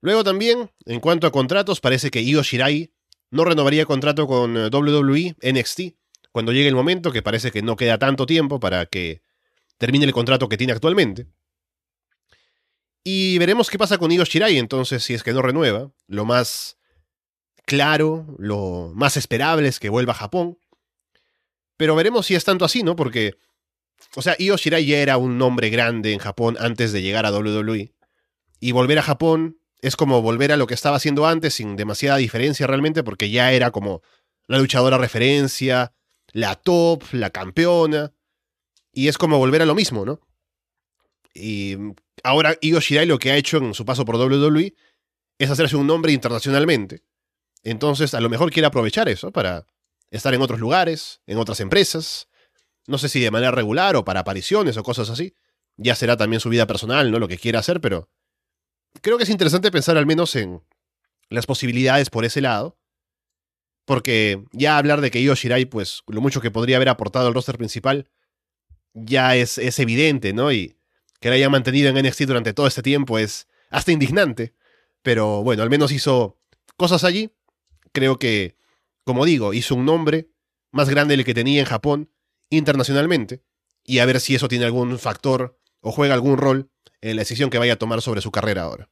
Luego también, en cuanto a contratos, parece que Io Shirai no renovaría contrato con eh, WWE NXT cuando llegue el momento, que parece que no queda tanto tiempo para que termine el contrato que tiene actualmente. Y veremos qué pasa con Io Shirai entonces si es que no renueva. Lo más claro, lo más esperable es que vuelva a Japón. Pero veremos si es tanto así, ¿no? Porque, o sea, Io Shirai ya era un nombre grande en Japón antes de llegar a WWE. Y volver a Japón es como volver a lo que estaba haciendo antes sin demasiada diferencia realmente, porque ya era como la luchadora referencia, la top, la campeona. Y es como volver a lo mismo, ¿no? Y ahora Io Shirai lo que ha hecho en su paso por WWE es hacerse un nombre internacionalmente. Entonces, a lo mejor quiere aprovechar eso para estar en otros lugares, en otras empresas. No sé si de manera regular o para apariciones o cosas así. Ya será también su vida personal, ¿no? Lo que quiera hacer, pero creo que es interesante pensar al menos en las posibilidades por ese lado. Porque ya hablar de que Io Shirai, pues lo mucho que podría haber aportado al roster principal, ya es, es evidente, ¿no? Y que la haya mantenido en NXT durante todo este tiempo es hasta indignante. Pero bueno, al menos hizo cosas allí creo que, como digo, hizo un nombre más grande del que tenía en Japón internacionalmente, y a ver si eso tiene algún factor o juega algún rol en la decisión que vaya a tomar sobre su carrera ahora.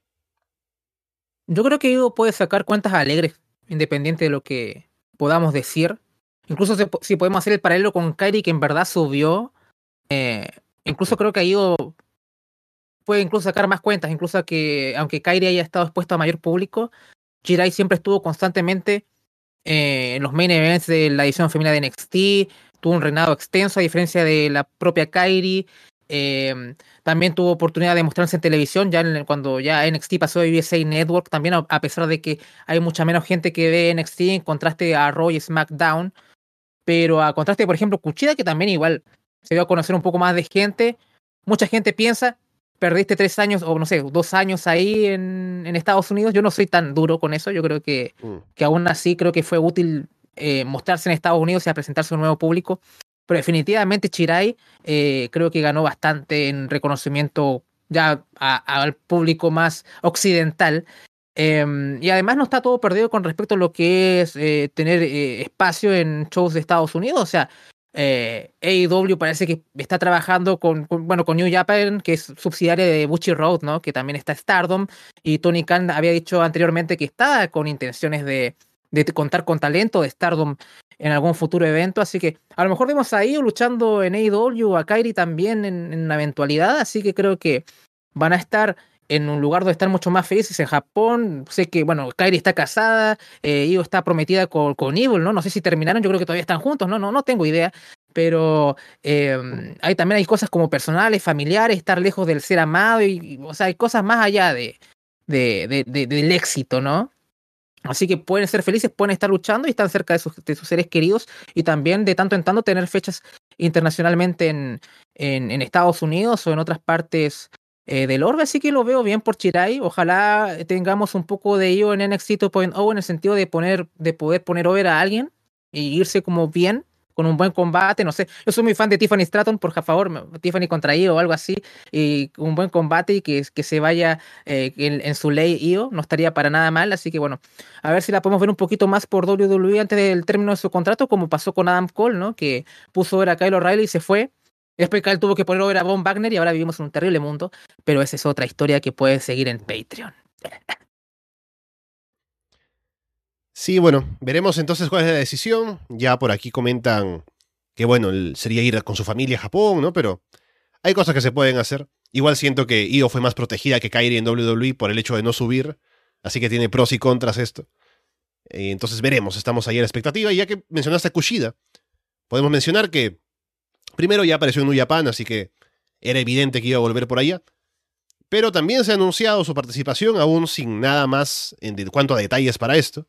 Yo creo que Ivo puede sacar cuentas alegres, independiente de lo que podamos decir. Incluso si podemos hacer el paralelo con Kairi, que en verdad subió, eh, incluso creo que Ivo puede incluso sacar más cuentas, incluso que aunque Kairi haya estado expuesto a mayor público, Jirai siempre estuvo constantemente eh, en los main events de la edición femenina de NXT, tuvo un reinado extenso a diferencia de la propia Kairi. Eh, también tuvo oportunidad de mostrarse en televisión, ya cuando ya NXT pasó a USA Network, también a, pesar de que hay mucha menos gente que ve NXT en contraste a Raw y SmackDown. Pero a contraste, por ejemplo, Cuchida, que también igual se dio a conocer un poco más de gente. Mucha gente piensa, perdiste tres años o no sé, dos años ahí en, en Estados Unidos. Yo no soy tan duro con eso. Yo creo que, mm. que aún así creo que fue útil eh, mostrarse en Estados Unidos y a presentarse a un nuevo público. Pero definitivamente Chirai eh, creo que ganó bastante en reconocimiento ya al público más occidental. Em, y además no está todo perdido con respecto a lo que es eh, tener espacio en shows de Estados Unidos. O sea, eh, AEW parece que está trabajando con, bueno, con New Japan, que es subsidiaria de Bucci Road, ¿no? Que también está Stardom. Y Tony Khan había dicho anteriormente que está con intenciones de, de contar con talento de Stardom en algún futuro evento. Así que a lo mejor vemos ahí luchando en AEW a Kairi también en, en una eventualidad. Así que creo que van a estar en un lugar donde están mucho más felices en Japón. Sé que, bueno, Kairi está casada, eh, está prometida con, con Evil, ¿no? No sé si terminaron, yo creo que todavía están juntos, ¿no? No, no tengo idea. Pero eh, hay, también hay cosas como personales, familiares, estar lejos del ser amado, y, o sea, hay cosas más allá de, de, de, del éxito, ¿no? Así que pueden ser felices, pueden estar luchando y están cerca de sus, de sus seres queridos y también de tanto en tanto tener fechas internacionalmente en, en, Estados Unidos o en otras partes eh, del orbe, así que lo veo bien por Chirai. Ojalá tengamos un poco de ello en NXT 2.0 en el sentido de poner, de poder poner over a alguien y irse como bien con un buen combate, no sé, yo soy muy fan de Tiffany Stratton, por favor, Tiffany contra Io o algo así, y un buen combate y que, que se vaya eh, en, su ley Io, no estaría para nada mal, así que bueno, a ver si la podemos ver un poquito más por WWE antes del término de su contrato, como pasó con Adam Cole, ¿no? Que puso ver a Kyle O'Reilly y se fue, Después él tuvo que poner over a Von Wagner y ahora vivimos en un terrible mundo, pero esa es otra historia que puedes seguir en Patreon. Sí, bueno, veremos entonces cuál es la decisión. Ya por aquí comentan que, bueno, sería ir con su familia a Japón, ¿no? Pero hay cosas que se pueden hacer. Igual siento que Io fue más protegida que Kairi en WWE por el hecho de no subir, así que tiene pros y contras esto. Eh, entonces veremos, estamos ahí a la expectativa. Y ya que mencionaste a Kushida, podemos mencionar que Primero ya apareció en New así que era evidente que iba a volver por allá. Pero también se ha anunciado su participación, aún sin nada más en cuanto a detalles para esto,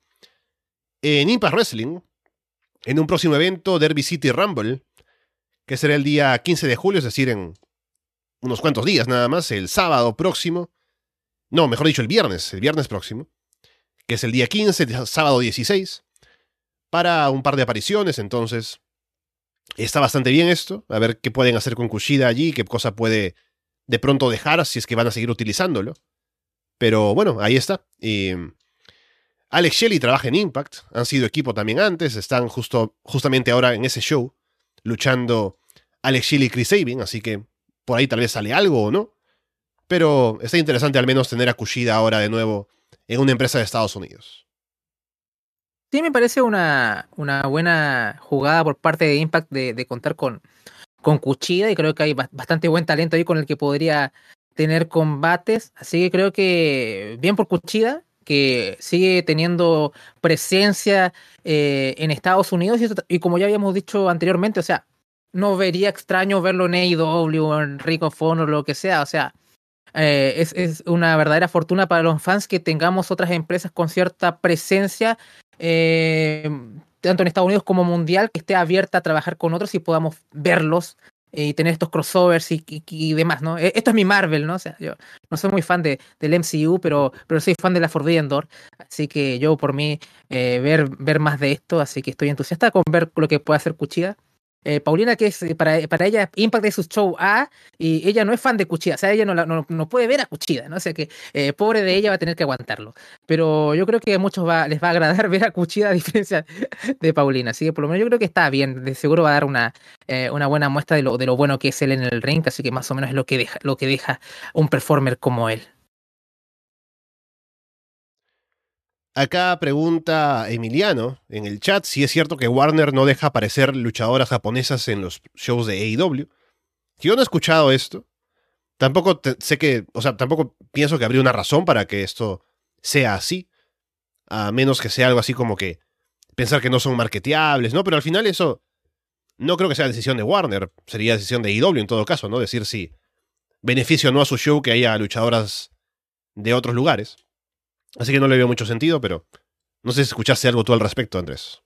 en Impact Wrestling, en un próximo evento, Derby City Rumble, que será el día 15 de julio, es decir, en unos cuantos días nada más, el sábado próximo, no, mejor dicho, el viernes, el viernes próximo, que es el día 15, sábado 16, para un par de apariciones, entonces Está bastante bien esto, a ver qué pueden hacer con Kushida allí, qué cosa puede de pronto dejar si es que van a seguir utilizándolo. Pero bueno, ahí está. Y Alex Shelley trabaja en Impact, han sido equipo también antes, están justo, justamente ahora en ese show, luchando Alex Shelley y Chris Sabin, así que por ahí tal vez sale algo o no. Pero está interesante al menos tener a Kushida ahora de nuevo en una empresa de Estados Unidos. Sí, me parece una, una buena jugada por parte de Impact de, contar con, con Cuchida y creo que hay bastante buen talento ahí con el que podría tener combates. Así que creo que bien por Cuchida, que sigue teniendo presencia eh, en Estados Unidos y, como ya habíamos dicho anteriormente, o sea, no vería extraño verlo en AEW en Ring of Honor o lo que sea, o sea, eh, es, es, una verdadera fortuna para los fans que tengamos otras empresas con cierta presencia eh, tanto en Estados Unidos como mundial, que esté abierta a trabajar con otros y podamos verlos y tener estos crossovers y, demás, ¿no? E, esto es mi Marvel, ¿no? O sea, yo no soy muy fan de, del MCU, pero, pero soy fan de la Forbidden Door, así que yo por mí eh, ver, ver más de esto, así que estoy entusiasta con ver lo que puede hacer Cuchida. Eh, Paulina, que es para, para ella Impact de su show A, y ella no es fan de Cuchida, o sea, ella no, no, no puede ver a Cuchida, ¿no? O sea que eh, pobre de ella va a tener que aguantarlo. Pero yo creo que a muchos va, les va a agradar ver a Cuchida a diferencia de Paulina, así que por lo menos yo creo que está bien, de seguro va a dar una, eh, una buena muestra de lo, de lo bueno que es él en el ring, así que más o menos es lo que deja, lo que deja un performer como él. Acá pregunta Emiliano en el chat si es cierto que Warner no deja aparecer luchadoras japonesas en los shows de AEW. Yo no he escuchado esto. Tampoco sé que, o sea, tampoco pienso que habría una razón para que esto sea así. A menos que sea algo así como que pensar que no son marketeables, ¿no? Pero al final eso no creo que sea decisión de Warner, sería decisión de IW en todo caso, ¿no? Decir si beneficio o no a su show que haya luchadoras de otros lugares. Así que no le veo mucho sentido, pero no sé si escuchaste algo tú al respecto, Andrés.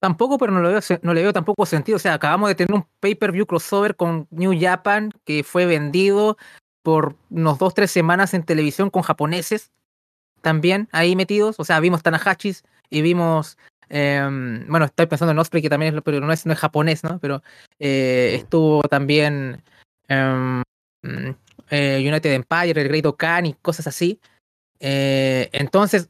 Tampoco, pero no le, veo, no le veo tampoco sentido. O sea, acabamos de tener un pay-per-view crossover con New Japan que fue vendido por unos dos, tres semanas en televisión con japoneses también ahí metidos. O sea, vimos Tanahachis y vimos. Em, bueno, estoy pensando en Osprey, que también es, pero no es, no es japonés, ¿no? Pero eh, estuvo también em, eh, United Empire, el Great Okan y cosas así. Eh, entonces,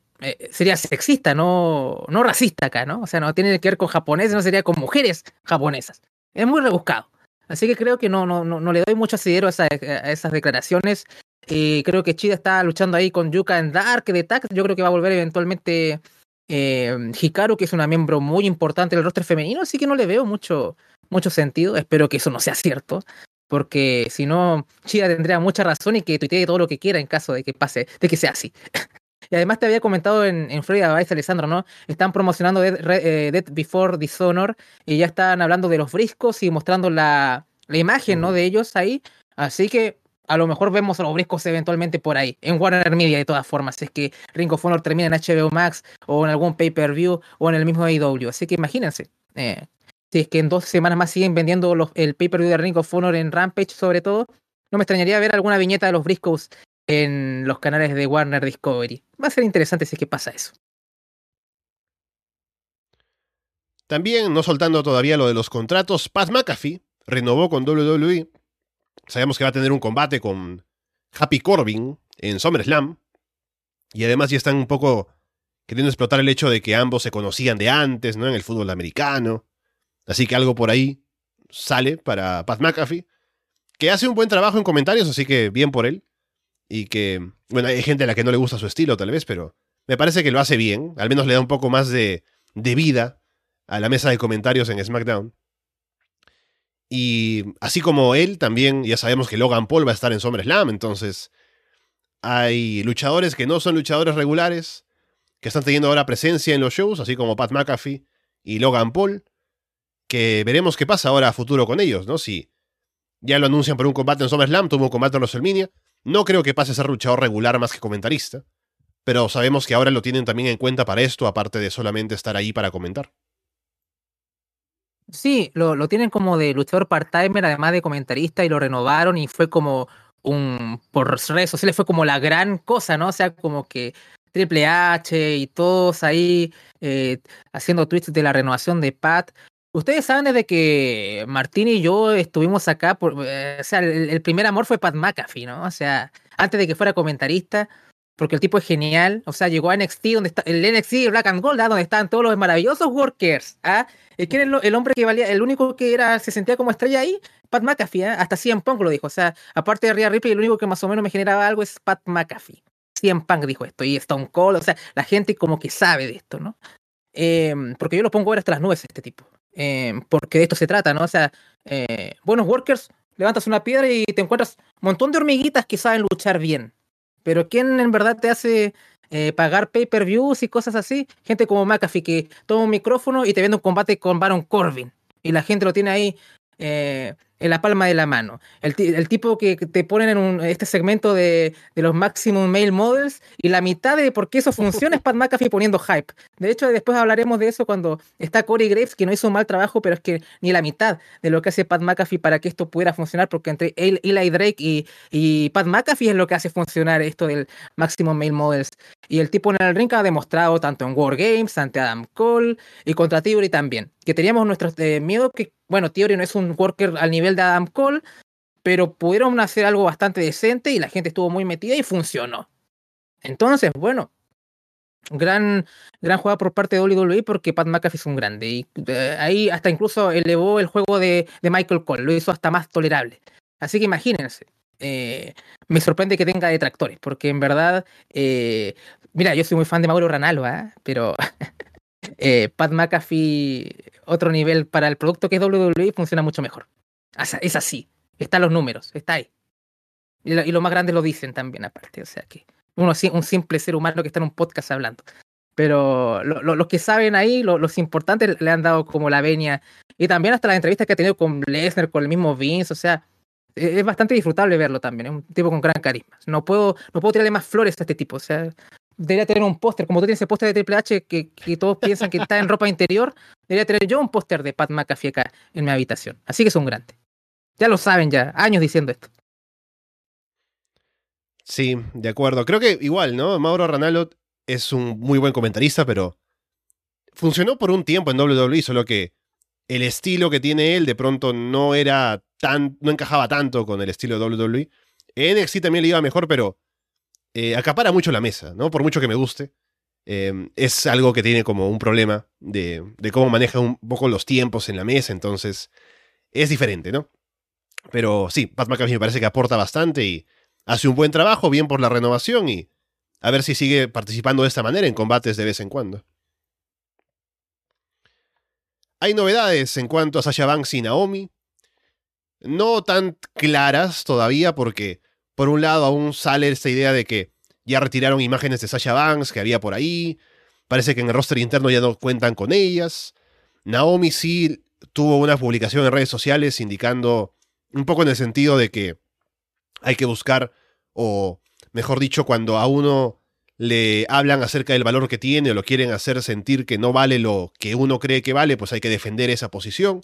sería sexista, no, no racista acá, ¿no? O sea, no tiene que ver con japoneses, no sería con mujeres japonesas. Es muy rebuscado. Así que creo que no, no, no, le doy mucho asidero a, esas declaraciones. Eh, creo que Chida está luchando ahí con Yuka en Dark de Tax. Yo creo que va a volver eventualmente eh, Hikaru, que es una miembro muy importante del rostro femenino, así que no le veo mucho, mucho sentido. Espero que eso no sea cierto, porque si no, Chida tendría mucha razón y que tuitee todo lo que quiera en caso de que pase, de que sea así. y además te había comentado en, en Florida Vice, Alessandro, ¿no? Están promocionando Dead, eh, Before Dishonor y ya están hablando de los briscos y mostrando la, la imagen, ¿no? De ellos ahí. Así que a lo mejor vemos a los briscos eventualmente por ahí, en Warner Media de todas formas, es que Ring of Honor termina en HBO Max o en algún pay-per-view o en el mismo AEW. Así que imagínense, eh, si es que en dos semanas más siguen vendiendo el pay-per-view de Ring of Honor en Rampage sobre todo, no me extrañaría ver alguna viñeta de los briscos en los canales de Warner Discovery. Va a ser interesante si es que pasa eso. También, no soltando todavía lo de los contratos, Pat McAfee renovó con WWE Sabemos que va a tener un combate con Happy Corbin en SummerSlam. Y además ya están un poco queriendo explotar el hecho de que ambos se conocían de antes, ¿no? En el fútbol americano. Así que algo por ahí sale para Pat McAfee. Que hace un buen trabajo en comentarios, así que bien por él. Y que, bueno, hay gente a la que no le gusta su estilo tal vez, pero me parece que lo hace bien. Al menos le da un poco más de, de vida a la mesa de comentarios en SmackDown. Y así como él, también ya sabemos que Logan Paul va a estar en SummerSlam, entonces hay luchadores que no son luchadores regulares, que están teniendo ahora presencia en los shows, así como Pat McAfee y Logan Paul, que veremos qué pasa ahora a futuro con ellos, ¿no? Si ya lo anuncian por un combate en SummerSlam, tuvo un combate en WrestleMania, no creo que pase a ser luchador regular más que comentarista, pero sabemos que ahora lo tienen también en cuenta para esto, aparte de solamente estar ahí para comentar. Sí, lo, lo tienen como de luchador part-timer, además de comentarista, y lo renovaron y fue como un, por redes sociales fue como la gran cosa, ¿no? O sea, como que Triple H y todos ahí eh, haciendo tweets de la renovación de Pat. Ustedes saben desde que Martín y yo estuvimos acá, por, eh, o sea, el, el, primer amor fue Pat McAfee, ¿no? O sea, antes de que fuera comentarista, porque el tipo es genial. O sea, llegó a NXT, donde está el NXT Black and Gold, ¿ah? donde estaban todos los maravillosos workers. ¿ah? ¿Quién es el, hombre que valía, el único que era, se sentía como estrella ahí? Pat McAfee, ¿ah? hasta CM Punk lo dijo. O sea, aparte de Rhea Ripley, el único que más o menos me generaba algo es Pat McAfee. CM Punk dijo esto, y Stone Cold, o sea, la gente como que sabe de esto, ¿no? Eh, porque yo lo pongo ahora hasta las nubes, este tipo. Eh, porque de esto se trata, ¿no? O sea, eh, buenos workers, levantas una piedra y te encuentras un montón de hormiguitas que saben luchar bien. Pero ¿quién en verdad te hace eh, pagar pay-per-views y cosas así? Gente como McAfee que toma un micrófono y te vende un combate con Baron Corbin. Y la gente lo tiene ahí en la palma de la mano. El, el tipo que te ponen en un, este segmento de, de, los Maximum Male Models y la mitad de por qué eso funciona es Pat McAfee poniendo hype. De hecho, después hablaremos de eso cuando está Corey Graves, que no hizo un mal trabajo, pero es que ni la mitad de lo que hace Pat McAfee para que esto pudiera funcionar, porque entre Eli Drake y, y Pat McAfee es lo que hace funcionar esto del Maximum Male Models. Y el tipo en el ring ha demostrado tanto en War Games, ante Adam Cole y contra Theory también, que teníamos nuestros eh, miedos que, bueno, Theory no es un worker al nivel de Adam Cole, pero pudieron hacer algo bastante decente y la gente estuvo muy metida y funcionó. Entonces, bueno, gran, gran jugada por parte de WWE porque Pat McAfee es un grande. Y eh, ahí hasta incluso elevó el juego de, Michael Cole, lo hizo hasta más tolerable. Así que imagínense. Eh, me sorprende que tenga detractores, porque en verdad, eh, mira, yo soy muy fan de Mauro Ranallo, ¿eh? pero Pat McAfee, otro nivel para el producto que es WWE, funciona mucho mejor. Es así. Están los números, está ahí. Y lo, lo, más grande lo dicen también, aparte. O sea que uno un simple ser humano que está en un podcast hablando. Pero los que saben ahí, los importantes, le han dado como la venia. Y también hasta las entrevistas que ha tenido con Lesnar, con el mismo Vince, o sea, e-, es bastante disfrutable verlo también. Es un tipo con gran carisma. No puedo, no puedo tirarle más flores a este tipo. O sea, debería tener un póster, como tú tienes ese póster de Triple H que, que, todos piensan que está en ropa interior, debería tener yo un póster de Pat McAfee acá en mi habitación. Así que es un grande. Ya lo saben ya, años diciendo esto. Sí, de acuerdo. Creo que igual, ¿no? Mauro Ranallo es un muy buen comentarista, pero funcionó por un tiempo en WWE, solo que el estilo que tiene él de pronto no era tan, no encajaba tanto con el estilo de WWE. En NXT también le iba mejor, pero eh, acapara mucho la mesa, ¿no? Por mucho que me guste. Eh, es algo que tiene como un problema de, de, cómo maneja un poco los tiempos en la mesa, entonces es diferente, ¿no? Pero sí, Pat McAfee me parece que aporta bastante y hace un buen trabajo, bien por la renovación y a ver si sigue participando de esta manera en combates de vez en cuando. Hay novedades en cuanto a Sasha Banks y Naomi. No tan claras todavía porque, por un lado, aún sale esta idea de que ya retiraron imágenes de Sasha Banks que había por ahí. Parece que en el roster interno ya no cuentan con ellas. Naomi sí tuvo una publicación en redes sociales indicando un poco en el sentido de que hay que buscar, o mejor dicho, cuando a uno le hablan acerca del valor que tiene o lo quieren hacer sentir que no vale lo que uno cree que vale, pues hay que defender esa posición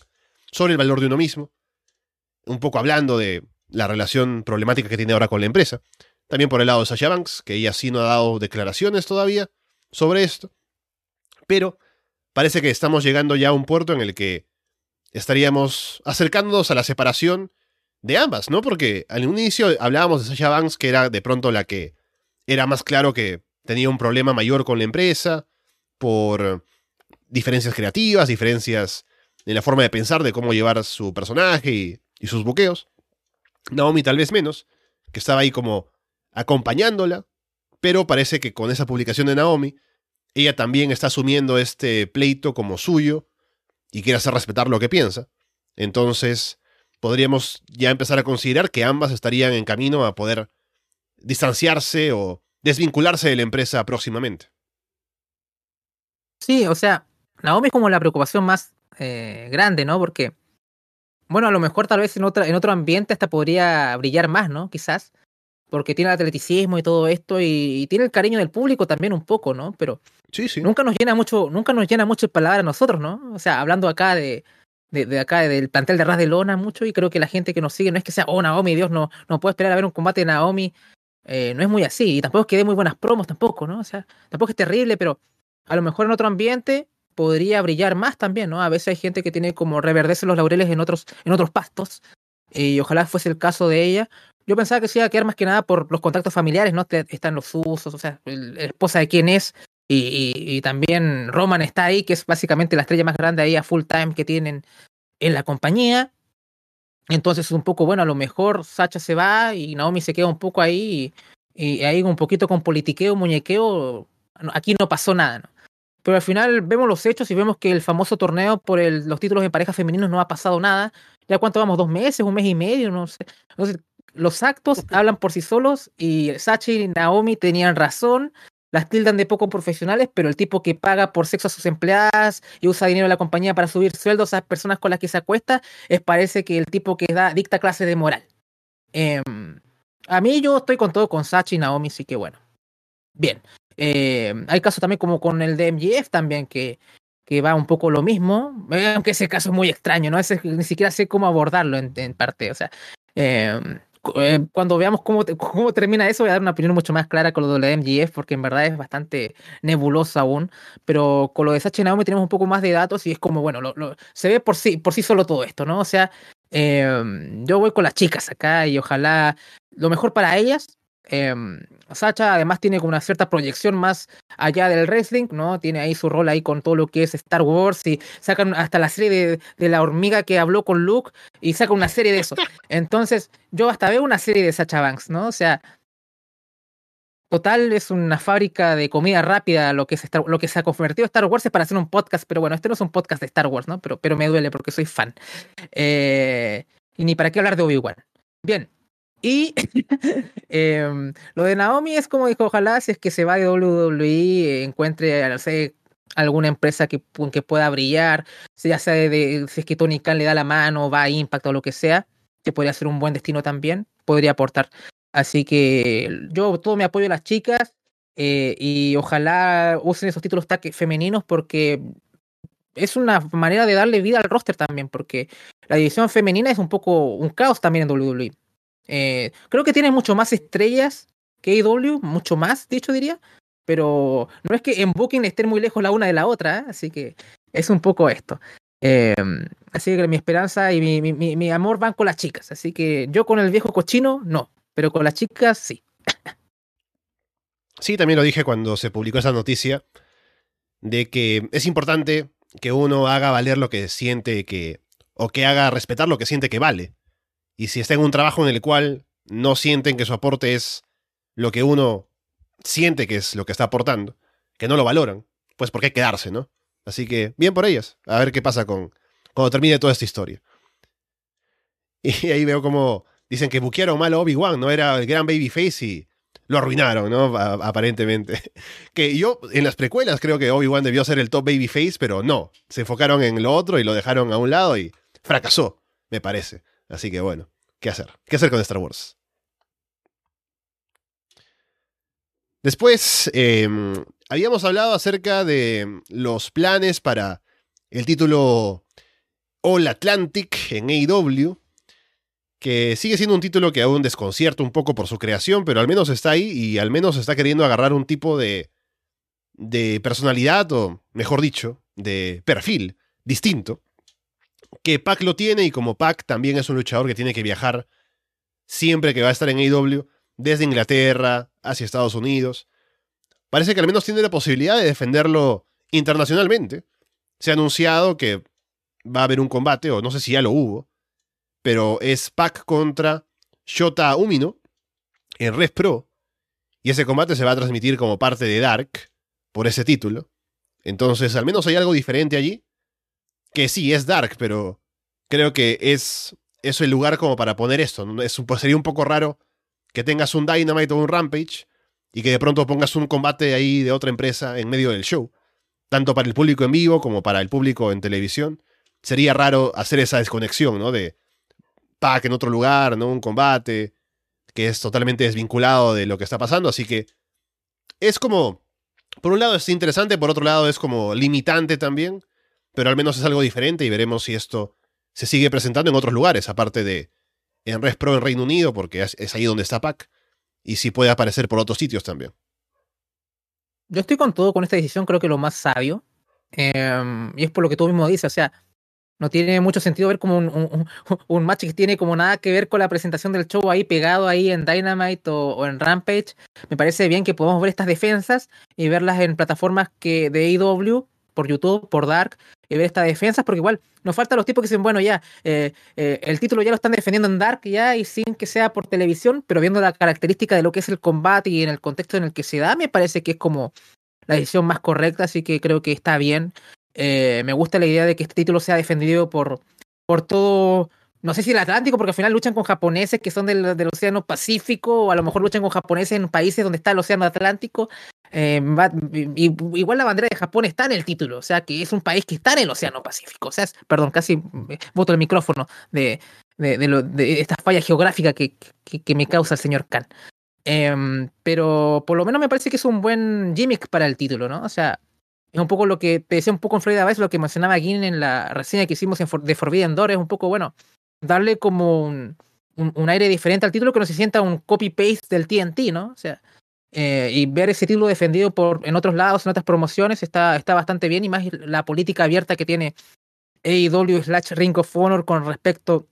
sobre el valor de uno mismo. Un poco hablando de la relación problemática que tiene ahora con la empresa. También por el lado de Sasha Banks, que ella sí no ha dado declaraciones todavía sobre esto. Pero parece que estamos llegando ya a un puerto en el que estaríamos acercándonos a la separación de ambas, ¿no? Porque al inicio hablábamos de Sasha Banks, que era de pronto la que era más claro que tenía un problema mayor con la empresa por diferencias creativas, diferencias en la forma de pensar de cómo llevar su personaje y, y sus buqueos. Naomi tal vez menos, que estaba ahí como acompañándola, pero parece que con esa publicación de Naomi, ella también está asumiendo este pleito como suyo y quiere hacer respetar lo que piensa. Entonces, podríamos ya empezar a considerar que ambas estarían en camino a poder distanciarse o desvincularse de la empresa próximamente. Sí, o sea, Naomi es como la preocupación más eh, grande, ¿no? Porque, bueno, a lo mejor tal vez en, otra, en otro ambiente hasta podría brillar más, ¿no? Quizás, porque tiene el atleticismo y todo esto y, tiene el cariño del público también un poco, ¿no? Pero sí, sí. nunca nos llena mucho, nunca nos llena mucho el palabra a nosotros, ¿no? O sea, hablando acá de, de, acá, del plantel de Ras de Lona mucho, y creo que la gente que nos sigue no es que sea, oh, Naomi, Dios, no, no puedo esperar a ver un combate de Naomi. Eh, no es muy así, y tampoco es que dé muy buenas promos tampoco, ¿no? O sea, tampoco es terrible, pero a lo mejor en otro ambiente podría brillar más también, ¿no? A veces hay gente que tiene como reverdece los laureles en otros, en otros pastos, y ojalá fuese el caso de ella. Yo pensaba que se iba a quedar más que nada por los contactos familiares, ¿no? Están los usos, o sea, la esposa de quién es, y, también Roman está ahí, que es básicamente la estrella más grande ahí a full time que tienen en la compañía. Entonces, un poco, bueno, a lo mejor Sacha se va y Naomi se queda un poco ahí y, ahí un poquito con politiqueo, muñequeo. Aquí no pasó nada, ¿no? Pero al final vemos los hechos y vemos que el famoso torneo por el, los títulos de pareja femeninos no ha pasado nada. ¿Ya cuánto vamos? ¿Dos meses? ¿Un mes y medio? No sé. Entonces, los actos hablan por sí solos y Sacha y Naomi tenían razón las tildan de poco profesionales, pero el tipo que paga por sexo a sus empleadas y usa dinero de la compañía para subir sueldos a las personas con las que se acuesta, es parece que el tipo que da, dicta clase de moral. Em, a mí yo estoy con todo con Sachi y Naomi, sí que bueno. Bien. Em, hay casos también como con el de MGF también, que, que va un poco lo mismo, aunque ese caso es muy extraño, ¿no? Ni siquiera sé cómo abordarlo en, parte, o sea, eh, eh, cuando veamos cómo, cómo termina eso, voy a dar una opinión mucho más clara con lo de MGF, porque en verdad es bastante nebulosa aún. Pero con lo de Sacha Naomi tenemos un poco más de datos y es como, bueno, se ve por sí, por sí solo todo esto, ¿no? O sea, em, yo voy con las chicas acá y ojalá lo mejor para ellas, eh, Sacha además tiene como una cierta proyección más allá del wrestling, ¿no? Tiene ahí su rol ahí con todo lo que es Star Wars y sacan hasta la serie de, la hormiga que habló con Luke y sacan una serie de eso. Entonces, yo hasta veo una serie de Sacha Banks, ¿no? O sea, total es una fábrica de comida rápida lo que, es lo que se ha convertido Star Wars es para hacer un podcast, pero bueno, este no es un podcast de Star Wars, ¿no? Pero, pero me duele porque soy fan. Eh, y ni para qué hablar de Obi-Wan. Bien, Y em, lo de Naomi es como dijo, ojalá si es que se va de WWE, encuentre alguna empresa que, que pueda brillar, ya sea de, si es que Tony Khan le da la mano, va a Impact o lo que sea, que podría ser un buen destino también, podría aportar. Así que yo todo mi apoyo a las chicas eh, y ojalá usen esos títulos femeninos porque es una manera de darle vida al roster también, porque la división femenina es un poco un caos también en WWE. Eh, creo que tiene mucho más estrellas que AEW, mucho más, dicho diría, pero no es que en Booking estén muy lejos la una de la otra, ¿eh? así que es un poco esto. Em, así que mi esperanza y mi, mi, mi, amor van con las chicas, así que yo con el viejo cochino, no, pero con las chicas sí. Sí, también lo dije cuando se publicó esa noticia, de que es importante que uno haga valer lo que siente que, o que haga respetar lo que siente que vale. Y si está en un trabajo en el cual no sienten que su aporte es lo que uno siente que es lo que está aportando, que no lo valoran, pues por qué quedarse, ¿no? Así que bien por ellas, a ver qué pasa con cuando termine toda esta historia. Y ahí veo como dicen que buquearon mal a Obi-Wan, no era el gran babyface y lo arruinaron, ¿no? aparentemente. Que yo en las precuelas creo que Obi-Wan debió ser el top babyface, pero no, se enfocaron en lo otro y lo dejaron a un lado y fracasó, me parece. Así que bueno, ¿qué hacer? ¿Qué hacer con Star Wars? Después, em, habíamos hablado acerca de los planes para el título All Atlantic en AEW, que sigue siendo un título que aún desconcierta un poco por su creación, pero al menos está ahí y al menos está queriendo agarrar un tipo de, de personalidad, o mejor dicho, de perfil distinto, que Pac lo tiene y como Pac también es un luchador que tiene que viajar siempre que va a estar en AEW, desde Inglaterra hacia Estados Unidos, parece que al menos tiene la posibilidad de defenderlo internacionalmente. Se ha anunciado que va a haber un combate, o no sé si ya lo hubo, pero es Pac contra Shota Umino en Res Pro, y ese combate se va a transmitir como parte de Dark, por ese título. Entonces, al menos hay algo diferente allí que sí, es dark, pero creo que es, es el lugar como para poner esto. Es, sería un poco raro que tengas un Dynamite o un Rampage y que de pronto pongas un combate ahí de otra empresa en medio del show. Tanto para el público en vivo como para el público en televisión. Sería raro hacer esa desconexión, ¿no? De pack en otro lugar, ¿no? Un combate que es totalmente desvinculado de lo que está pasando. Así que es como, por un lado es interesante, por otro lado es como limitante también pero al menos es algo diferente y veremos si esto se sigue presentando en otros lugares, aparte de en Res Pro en Reino Unido, porque es, ahí donde está PAC, y si puede aparecer por otros sitios también. Yo estoy con todo con esta decisión, creo que lo más sabio, em, y es por lo que tú mismo dices, o sea, no tiene mucho sentido ver como un, match que tiene como nada que ver con la presentación del show ahí pegado ahí en Dynamite o, en Rampage. Me parece bien que podamos ver estas defensas y verlas en plataformas que de AEW por YouTube, por Dark, y ver estas defensas, porque igual nos faltan los tipos que dicen, bueno, ya, eh, eh, el título ya lo están defendiendo en Dark ya, y sin que sea por televisión, pero viendo la característica de lo que es el combate y en el contexto en el que se da, me parece que es como la decisión más correcta, así que creo que está bien. Eh, me gusta la idea de que este título sea defendido por, por todo no sé si el Atlántico, porque al final luchan con japoneses que son del, del, Océano Pacífico, o a lo mejor luchan con japoneses en países donde está el Océano Atlántico. Eh, igual la bandera de Japón está en el título, o sea que es un país que está en el Océano Pacífico. O sea, perdón, casi voto el micrófono de, de, de, esta falla geográfica que, que, me causa el señor Khan. Em, pero por lo menos me parece que es un buen gimmick para el título, ¿no? O sea, es un poco lo que te decía un poco en Florida Vice, lo que mencionaba Gin en la reseña que hicimos en de Forbidden Door, es un poco, bueno, darle como un, un, aire diferente al título que no se sienta un copy-paste del TNT, ¿no? O sea, eh, y ver ese título defendido por, en otros lados, en otras promociones, está, está bastante bien y más la política abierta que tiene AEW slash Ring of Honor con respecto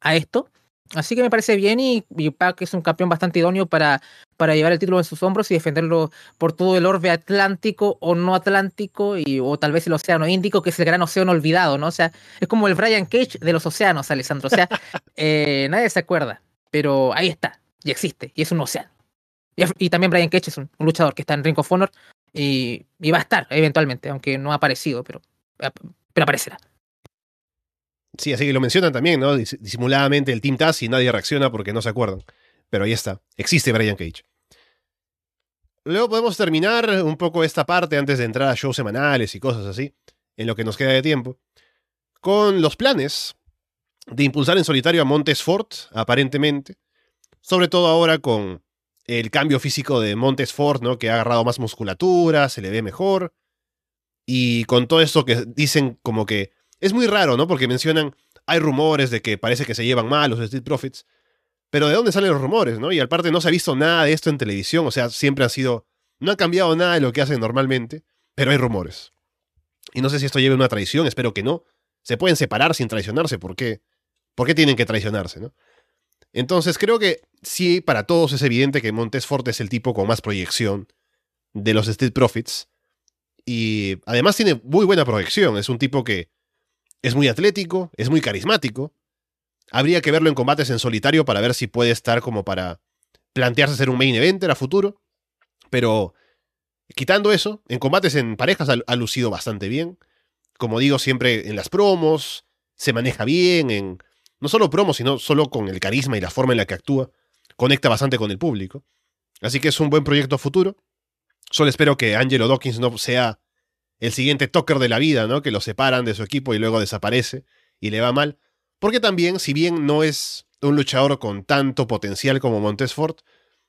a esto. Así que me parece bien y, y Pac es un campeón bastante idóneo para, para llevar el título en sus hombros y defenderlo por todo el orbe atlántico o no atlántico y, o tal vez el océano Índico, que es el gran océano olvidado, ¿no? O sea, es como el Brian Cage de los océanos, Alessandro. O sea, eh, nadie se acuerda, pero ahí está, y existe, y es un océano. Y, también Brian Cage es un, luchador que está en Ring of Honor y, va a estar eventualmente, aunque no ha aparecido, pero, pero aparecerá. Sí, así que lo mencionan también, ¿no? Disimuladamente el Team Taz y nadie reacciona porque no se acuerdan. Pero ahí está. Existe Brian Cage. Luego podemos terminar un poco esta parte antes de entrar a shows semanales y cosas así, en lo que nos queda de tiempo, con los planes de impulsar en solitario a Montesfort, aparentemente. Sobre todo ahora con el cambio físico de Montesfort, ¿no? Que ha agarrado más musculatura, se le ve mejor. Y con todo esto que dicen como que es muy raro, ¿no? Porque mencionan, hay rumores de que parece que se llevan mal los Street Profits. Pero ¿de dónde salen los rumores, no? Y aparte no se ha visto nada de esto en televisión, o sea, siempre han sido... No ha cambiado nada de lo que hacen normalmente, pero hay rumores. Y no sé si esto lleve una traición, espero que no. Se pueden separar sin traicionarse, ¿por qué? ¿Por qué tienen que traicionarse, no? Entonces creo que sí, para todos es evidente que Montesfort es el tipo con más proyección de los Street Profits. Y además tiene muy buena proyección, es un tipo que es muy atlético, es muy carismático. Habría que verlo en combates en solitario para ver si puede estar como para plantearse ser un main eventer a futuro. Pero quitando eso, en combates en parejas ha, lucido bastante bien. Como digo, siempre en las promos, se maneja bien, en no solo promos, sino solo con el carisma y la forma en la que actúa. Conecta bastante con el público. Así que es un buen proyecto futuro. Solo espero que Angelo Dawkins no sea el siguiente toker de la vida, ¿no? Que lo separan de su equipo y luego desaparece y le va mal. Porque también, si bien no es un luchador con tanto potencial como Montesfort,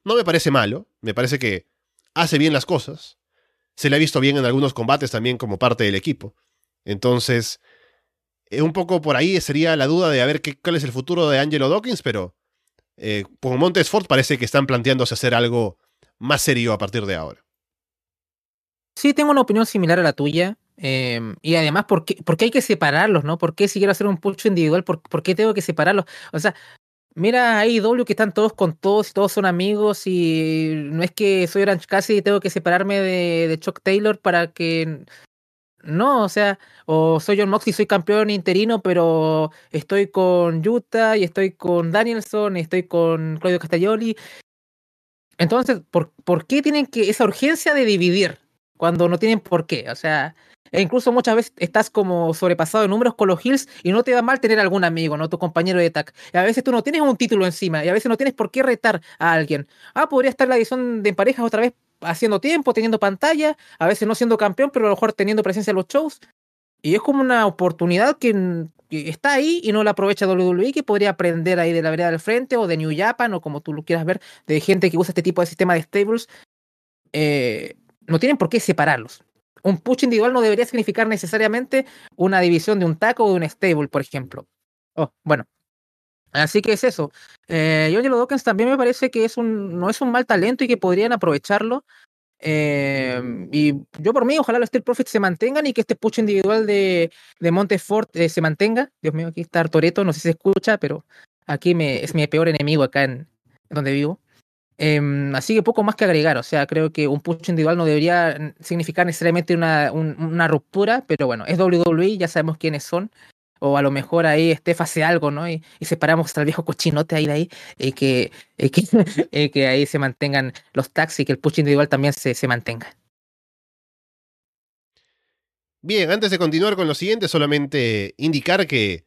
no me parece malo. Me parece que hace bien las cosas. Se le ha visto bien en algunos combates también como parte del equipo. Entonces, eh, un poco por ahí sería la duda de a ver qué, cuál es el futuro de Angelo Dawkins, pero eh, con Montesfort parece que están planteándose hacer algo más serio a partir de ahora. Sí, tengo una opinión similar a la tuya. Em, y además, ¿por qué, hay que separarlos, no? ¿Por qué si quiero hacer un pucho individual, por, qué tengo que separarlos? O sea, mira ahí W que están todos con todos y todos son amigos y no es que soy Orange Cassidy y tengo que separarme de, Chuck Taylor para que... No, o sea, o soy John Moxley, soy campeón interino, pero estoy con Utah y estoy con Danielson y estoy con Claudio Castagnoli. Entonces, ¿por, ¿por qué tienen que esa urgencia de dividir? cuando no tienen por qué. O sea, e incluso muchas veces estás como sobrepasado de números con los Hills y no te va mal tener algún amigo, ¿no? Tu compañero de tag. Y a veces tú no tienes un título encima y a veces no tienes por qué retar a alguien. Ah, podría estar la edición de parejas otra vez haciendo tiempo, teniendo pantalla, a veces no siendo campeón, pero a lo mejor teniendo presencia en los shows. Y es como una oportunidad que, está ahí y no la aprovecha WWE, que podría aprender ahí de la vereda del frente o de New Japan o como tú lo quieras ver, de gente que usa este tipo de sistema de stables. Eh, no tienen por qué separarlos. Un push individual no debería significar necesariamente una división de un taco o de un stable, por ejemplo. Oh, bueno. Así que es eso. Eh, Angelo Dawkins también me parece que es un, no es un mal talento y que podrían aprovecharlo. Eh, y yo por mí, ojalá los Steel Profits se mantengan y que este push individual de, de Montefort eh, se mantenga. Dios mío, aquí está Toreto, no sé si se escucha, pero aquí me, es mi peor enemigo acá en donde vivo. Em, así que poco más que agregar, o sea, creo que un push individual no debería significar necesariamente una, una ruptura, pero bueno, es WWE, ya sabemos quiénes son, o a lo mejor ahí Steph hace algo, ¿no? Y, separamos hasta el viejo cochinote ahí de ahí, y que, que, que, ahí se mantengan los taxis y que el push individual también se, se mantenga. Bien, antes de continuar con lo siguiente, solamente indicar que,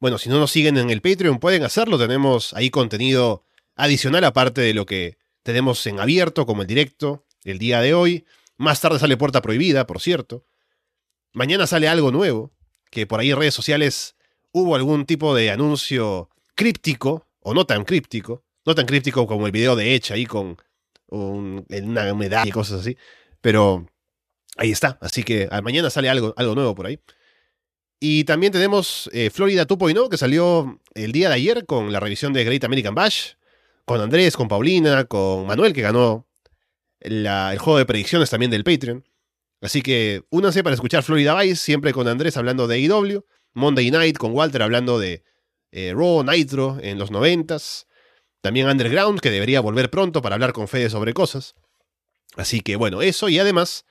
bueno, si no nos siguen en el Patreon, pueden hacerlo, tenemos ahí contenido adicional aparte de lo que tenemos en abierto como el directo el día de hoy. Más tarde sale Puerta Prohibida, por cierto. Mañana sale algo nuevo, que por ahí en redes sociales hubo algún tipo de anuncio críptico, o no tan críptico, no tan críptico como el video de Edge ahí con una medalla y cosas así, pero ahí está, así que ah, mañana sale algo, algo nuevo por ahí. Y también tenemos eh, Florida 2.0 que salió el día de ayer con la revisión de Great American Bash con Andrés, con Paulina, con Manuel, que ganó el juego de predicciones también del Patreon. Así que únanse para escuchar Florida Vice, siempre con Andrés hablando de AEW, Monday Night con Walter hablando de eh, Raw, Nitro en los noventas, también Underground, que debería volver pronto para hablar con Fede sobre cosas. Así que bueno, eso y además,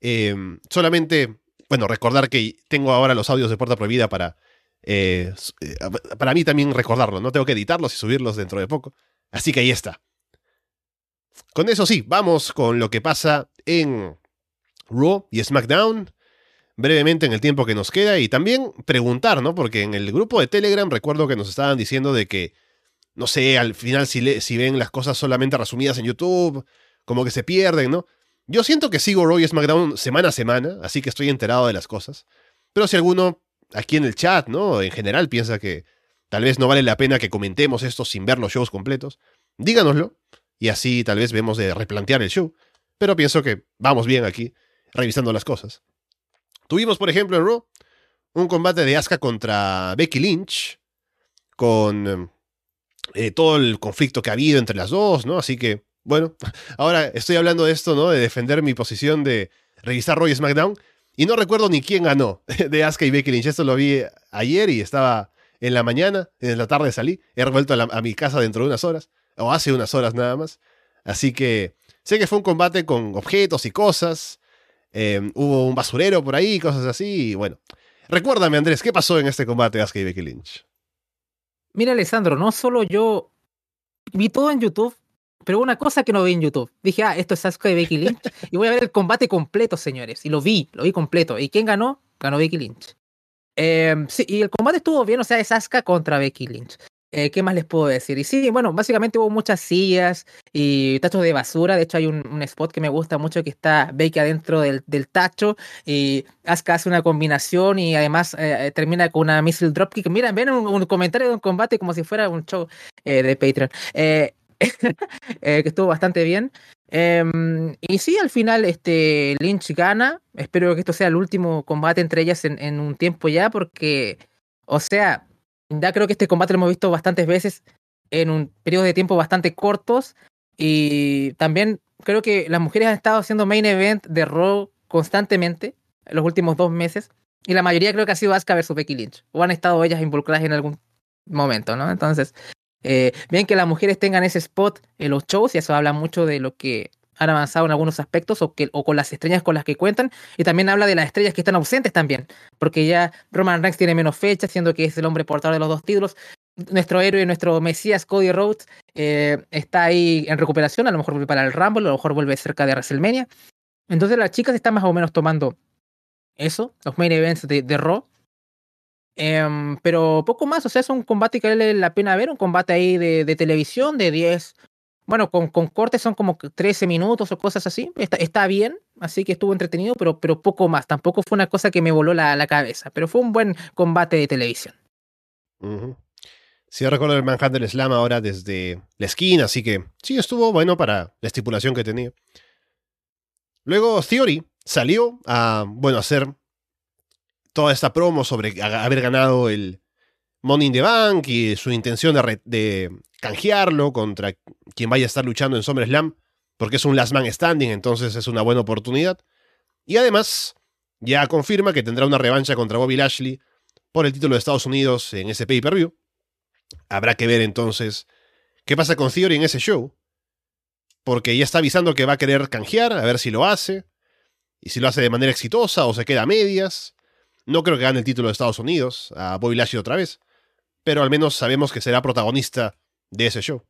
em, solamente, bueno, recordar que tengo ahora los audios de Puerta Prohibida para, eh, eh, para mí también recordarlo, no tengo que editarlos y subirlos dentro de poco. Así que ahí está. Con eso sí, vamos con lo que pasa en Raw y SmackDown. brevemente en el tiempo que nos queda y también preguntar, ¿no? Porque en el grupo de Telegram recuerdo que nos estaban diciendo de que, no sé, al final si, si ven las cosas solamente resumidas en YouTube, como que se pierden, ¿no? Yo siento que sigo Roy SmackDown semana a semana, así que estoy enterado de las cosas. Pero si alguno aquí en el chat, ¿no? En general piensa que tal vez no vale la pena que comentemos esto sin ver los shows completos, díganoslo y así tal vez vemos de replantear el show. Pero pienso que vamos bien aquí, revisando las cosas. Tuvimos, por ejemplo, en Raw un combate de Asuka contra Becky Lynch, con eh, todo el conflicto que ha habido entre las dos, ¿no? Así que, bueno, ahora estoy hablando de esto, ¿no? De defender mi posición de revisar Raw y SmackDown, y no recuerdo ni quién ganó de Asuka y Becky Lynch. Esto lo vi ayer y estaba en la mañana, en la tarde salí, he vuelto a, a mi casa dentro de unas horas, o hace unas horas nada más. Así que sé que fue un combate con objetos y cosas, Em, hubo un basurero por ahí, cosas así. Y bueno, recuérdame, Andrés, ¿qué pasó en este combate Asuka y Becky Lynch? Mira, Alessandro, no solo yo vi todo en YouTube, pero una cosa que no vi en YouTube. Dije, ah, esto es Asuka y Becky Lynch. y voy a ver el combate completo, señores. Y lo vi, lo vi completo. ¿Y quién ganó? Ganó Becky Lynch. Em, sí, y el combate estuvo bien, o sea, es Asuka contra Becky Lynch. Eh, ¿Qué más les puedo decir? Y sí, bueno, básicamente hubo muchas sillas y tachos de basura. De hecho, hay un, spot que me gusta mucho que está Becky adentro del, del tacho y Asuka hace una combinación y además eh, termina con una missile dropkick. Mira, ven un, comentario de un combate como si fuera un show eh, de Patreon. que estuvo bastante bien. Em, y sí, al final este Lynch gana. Espero que esto sea el último combate entre ellas en, en un tiempo ya, porque, o sea, ya creo que este combate lo hemos visto bastantes veces en un periodo de tiempo bastante cortos. Y también creo que las mujeres han estado haciendo main event de Raw constantemente en los últimos dos meses. Y la mayoría creo que ha sido Asuka versus Becky Lynch. O han estado ellas involucradas en algún momento, ¿no? Entonces, eh, bien que las mujeres tengan ese spot en los shows y eso habla mucho de lo que han avanzado en algunos aspectos o, que, o con las estrellas con las que cuentan. Y también habla de las estrellas que están ausentes también, porque ya Roman Reigns tiene menos fechas, siendo que es el hombre portador de los dos títulos. Nuestro héroe, nuestro Mesías Cody Rhodes, eh, está ahí en recuperación, a lo mejor vuelve para el Rumble, a lo mejor vuelve cerca de WrestleMania. Entonces las chicas están más o menos tomando eso, los main events de, de Raw. Em, pero poco más, o sea, es un combate que vale la pena ver, un combate ahí de, de televisión de 10, bueno, con, con, cortes son como 13 minutos o cosas así. Está, está bien, así que estuvo entretenido, pero, pero poco más. Tampoco fue una cosa que me voló la, la cabeza, pero fue un buen combate de televisión. Sí, recuerdo el Manhattan Slam ahora desde la esquina, así que sí, estuvo bueno para la estipulación que tenía. Luego Theory salió a, bueno, hacer toda esta promo sobre haber ganado el Money in the Bank y su intención de, canjearlo contra quien vaya a estar luchando en SummerSlam, porque es un last man standing, entonces es una buena oportunidad. Y además, ya confirma que tendrá una revancha contra Bobby Lashley por el título de Estados Unidos en ese pay-per-view. Habrá que ver entonces qué pasa con Theory en ese show, porque ya está avisando que va a querer canjear, a ver si lo hace, y si lo hace de manera exitosa o se queda a medias. No creo que gane el título de Estados Unidos a Bobby Lashley otra vez, pero al menos sabemos que será protagonista de ese show.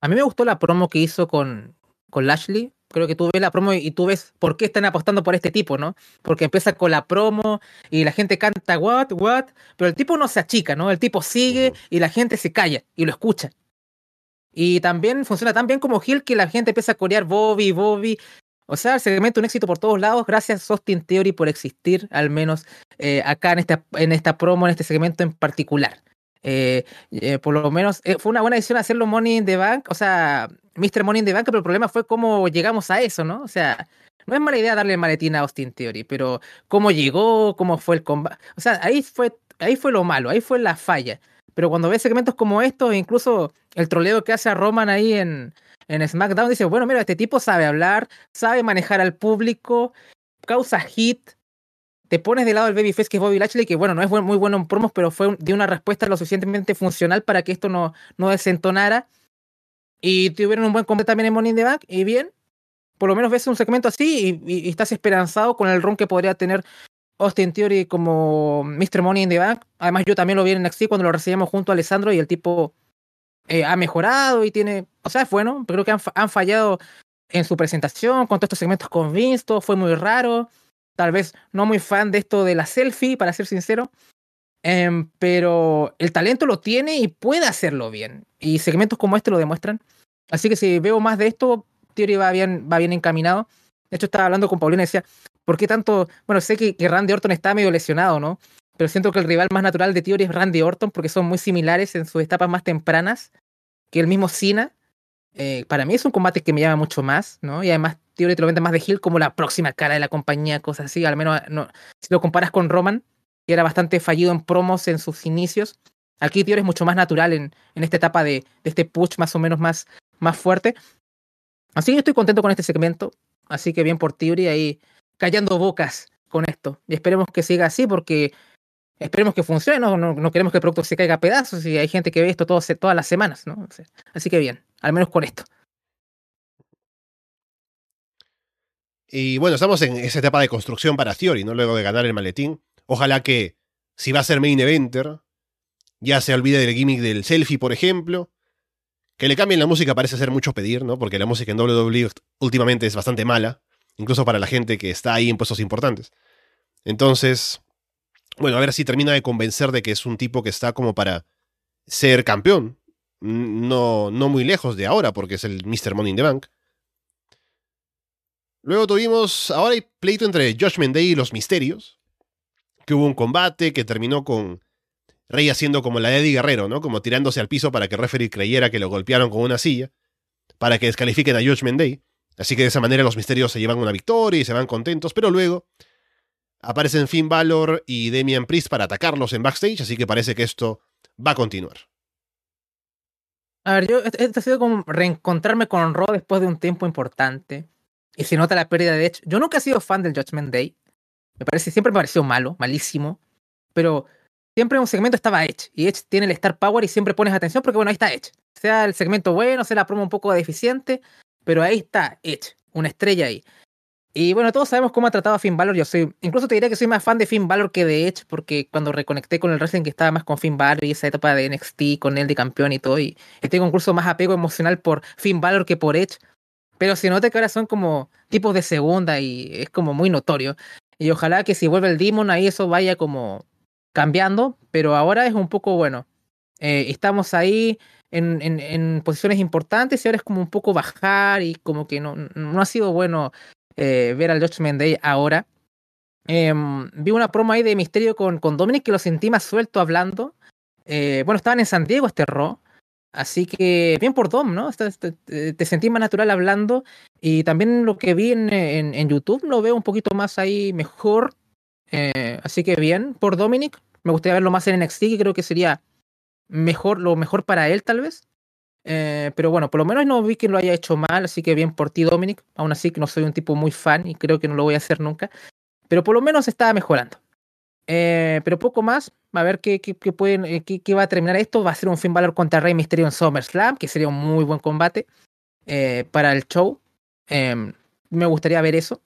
A mí me gustó la promo que hizo con, con Lashley. Creo que tú ves la promo y tú ves por qué están apostando por este tipo, ¿no? Porque empieza con la promo y la gente canta what, what, pero el tipo no se achica, ¿no? El tipo sigue y la gente se calla y lo escucha. Y también funciona tan bien como Hill que la gente empieza a corear Bobby, Bobby. O sea, el segmento un éxito por todos lados. Gracias Austin Theory por existir, al menos eh, acá en esta, en esta promo, en este segmento en particular. Eh, eh, por lo menos fue una buena decisión hacerlo Money in the Bank, o sea, Mr. Money in the Bank, pero el problema fue cómo llegamos a eso, ¿no? O sea, no es mala idea darle el maletín a Austin Theory, pero cómo llegó, cómo fue el combate, o sea, ahí fue, ahí fue lo malo, ahí fue la falla. Pero cuando ves segmentos como estos, incluso el troleo que hace a Roman ahí en, en SmackDown, dice, bueno, mira, este tipo sabe hablar, sabe manejar al público, causa hit, te pones de lado el babyface que es Bobby Lashley, que bueno, no es muy bueno en promos, pero fue de una respuesta lo suficientemente funcional para que esto no, no desentonara. Y tuvieron un buen combate también en Money in the Bank, y bien, por lo menos ves un segmento así y, estás esperanzado con el ron que podría tener Austin Theory como Mr. Money in the Bank. Además, yo también lo vi en NXT cuando lo recibimos junto a Alessandro y el tipo eh, ha mejorado y tiene, o sea, es bueno, pero creo que han, han fallado en su presentación con todos estos segmentos con Vince, todo fue muy raro. Tal vez no muy fan de esto de la selfie, para ser sincero. Em, pero el talento lo tiene y puede hacerlo bien. Y segmentos como este lo demuestran. Así que si veo más de esto, Theory va bien, va bien encaminado. De hecho, estaba hablando con Paulina y decía, ¿por qué tanto? Bueno, sé que, que Randy Orton está medio lesionado, ¿no? Pero siento que el rival más natural de Theory es Randy Orton porque son muy similares en sus etapas más tempranas que el mismo Cena. Eh, para mí es un combate que me llama mucho más, ¿no? Y además Theory te lo vende más de Hill como la próxima cara de la compañía, cosas así. Al menos no, si lo comparas con Roman, que era bastante fallido en promos en sus inicios. Aquí Theory es mucho más natural en, en esta etapa de, de, este push más o menos más, más fuerte. Así que estoy contento con este segmento. Así que bien por Theory ahí callando bocas con esto. Y esperemos que siga así porque esperemos que funcione, no, no, queremos que el producto se caiga a pedazos y hay gente que ve esto todo, todas las semanas, ¿no? Así que bien, al menos con esto. Y bueno, estamos en esa etapa de construcción para Theory, ¿no? Luego de ganar el maletín. Ojalá que, si va a ser main eventer, ya se olvide del gimmick del selfie, por ejemplo. Que le cambien la música parece ser mucho pedir, ¿no? Porque la música en WWE últimamente es bastante mala, incluso para la gente que está ahí en puestos importantes. Entonces, bueno, a ver si termina de convencer de que es un tipo que está como para ser campeón. No, no muy lejos de ahora, porque es el Mr. Money in the Bank. Luego tuvimos, ahora hay pleito entre Judgment Day y los Misterios, que hubo un combate que terminó con Rey haciendo como la de Eddie Guerrero, ¿no? Como tirándose al piso para que el creyera que lo golpearon con una silla, para que descalifiquen a Judgment Day. Así que de esa manera los Misterios se llevan una victoria y se van contentos, pero luego Aparecen Finn Balor y Damian Priest para atacarlos en backstage, así que parece que esto va a continuar. A ver, yo esto ha sido como reencontrarme con Raw después de un tiempo importante. Y se nota la pérdida de Edge. Yo nunca he sido fan del Judgment Day. Me parece, siempre me pareció malo, malísimo. Pero siempre en un segmento estaba Edge. Y Edge tiene el Star Power y siempre pones atención porque, bueno, ahí está Edge. Sea el segmento bueno, sea la promo un poco deficiente. Pero ahí está Edge, una estrella ahí. Y bueno, todos sabemos cómo ha tratado a Finn Balor. Yo soy, incluso te diría que soy más fan de Finn Balor que de Edge, porque cuando reconecté con el wrestling que estaba más con Finn Balor y esa etapa de NXT con él de campeón y todo, y, tengo incluso más apego emocional por Finn Balor que por Edge. Pero se nota que ahora son como tipos de segunda y es como muy notorio. Y ojalá que si vuelve el Demon ahí eso vaya como cambiando, pero ahora es un poco bueno. Eh, estamos ahí en, en, en, posiciones importantes y ahora es como un poco bajar y como que no, no ha sido bueno eh, ver al Judgment Day ahora. Em, vi una promo ahí de Misterio con, con Dominic que lo sentí más suelto hablando. Eh, bueno, estaban en San Diego este Raw. Así que bien por Dom, ¿no? Te, sentí más natural hablando. Y también lo que vi en, en, YouTube lo veo un poquito más ahí mejor. Eh, así que bien por Dominic. Me gustaría verlo más en NXT, que creo que sería mejor, lo mejor para él, tal vez. Eh, pero bueno, por lo menos no vi que lo haya hecho mal, así que bien por ti, Dominic. Aún así que no soy un tipo muy fan y creo que no lo voy a hacer nunca. Pero por lo menos estaba mejorando. Eh, pero poco más. A ver qué, pueden, eh, qué, va a terminar esto. Va a ser un fin valor contra Rey Mysterio en SummerSlam, que sería un muy buen combate para el show. Em, me gustaría ver eso.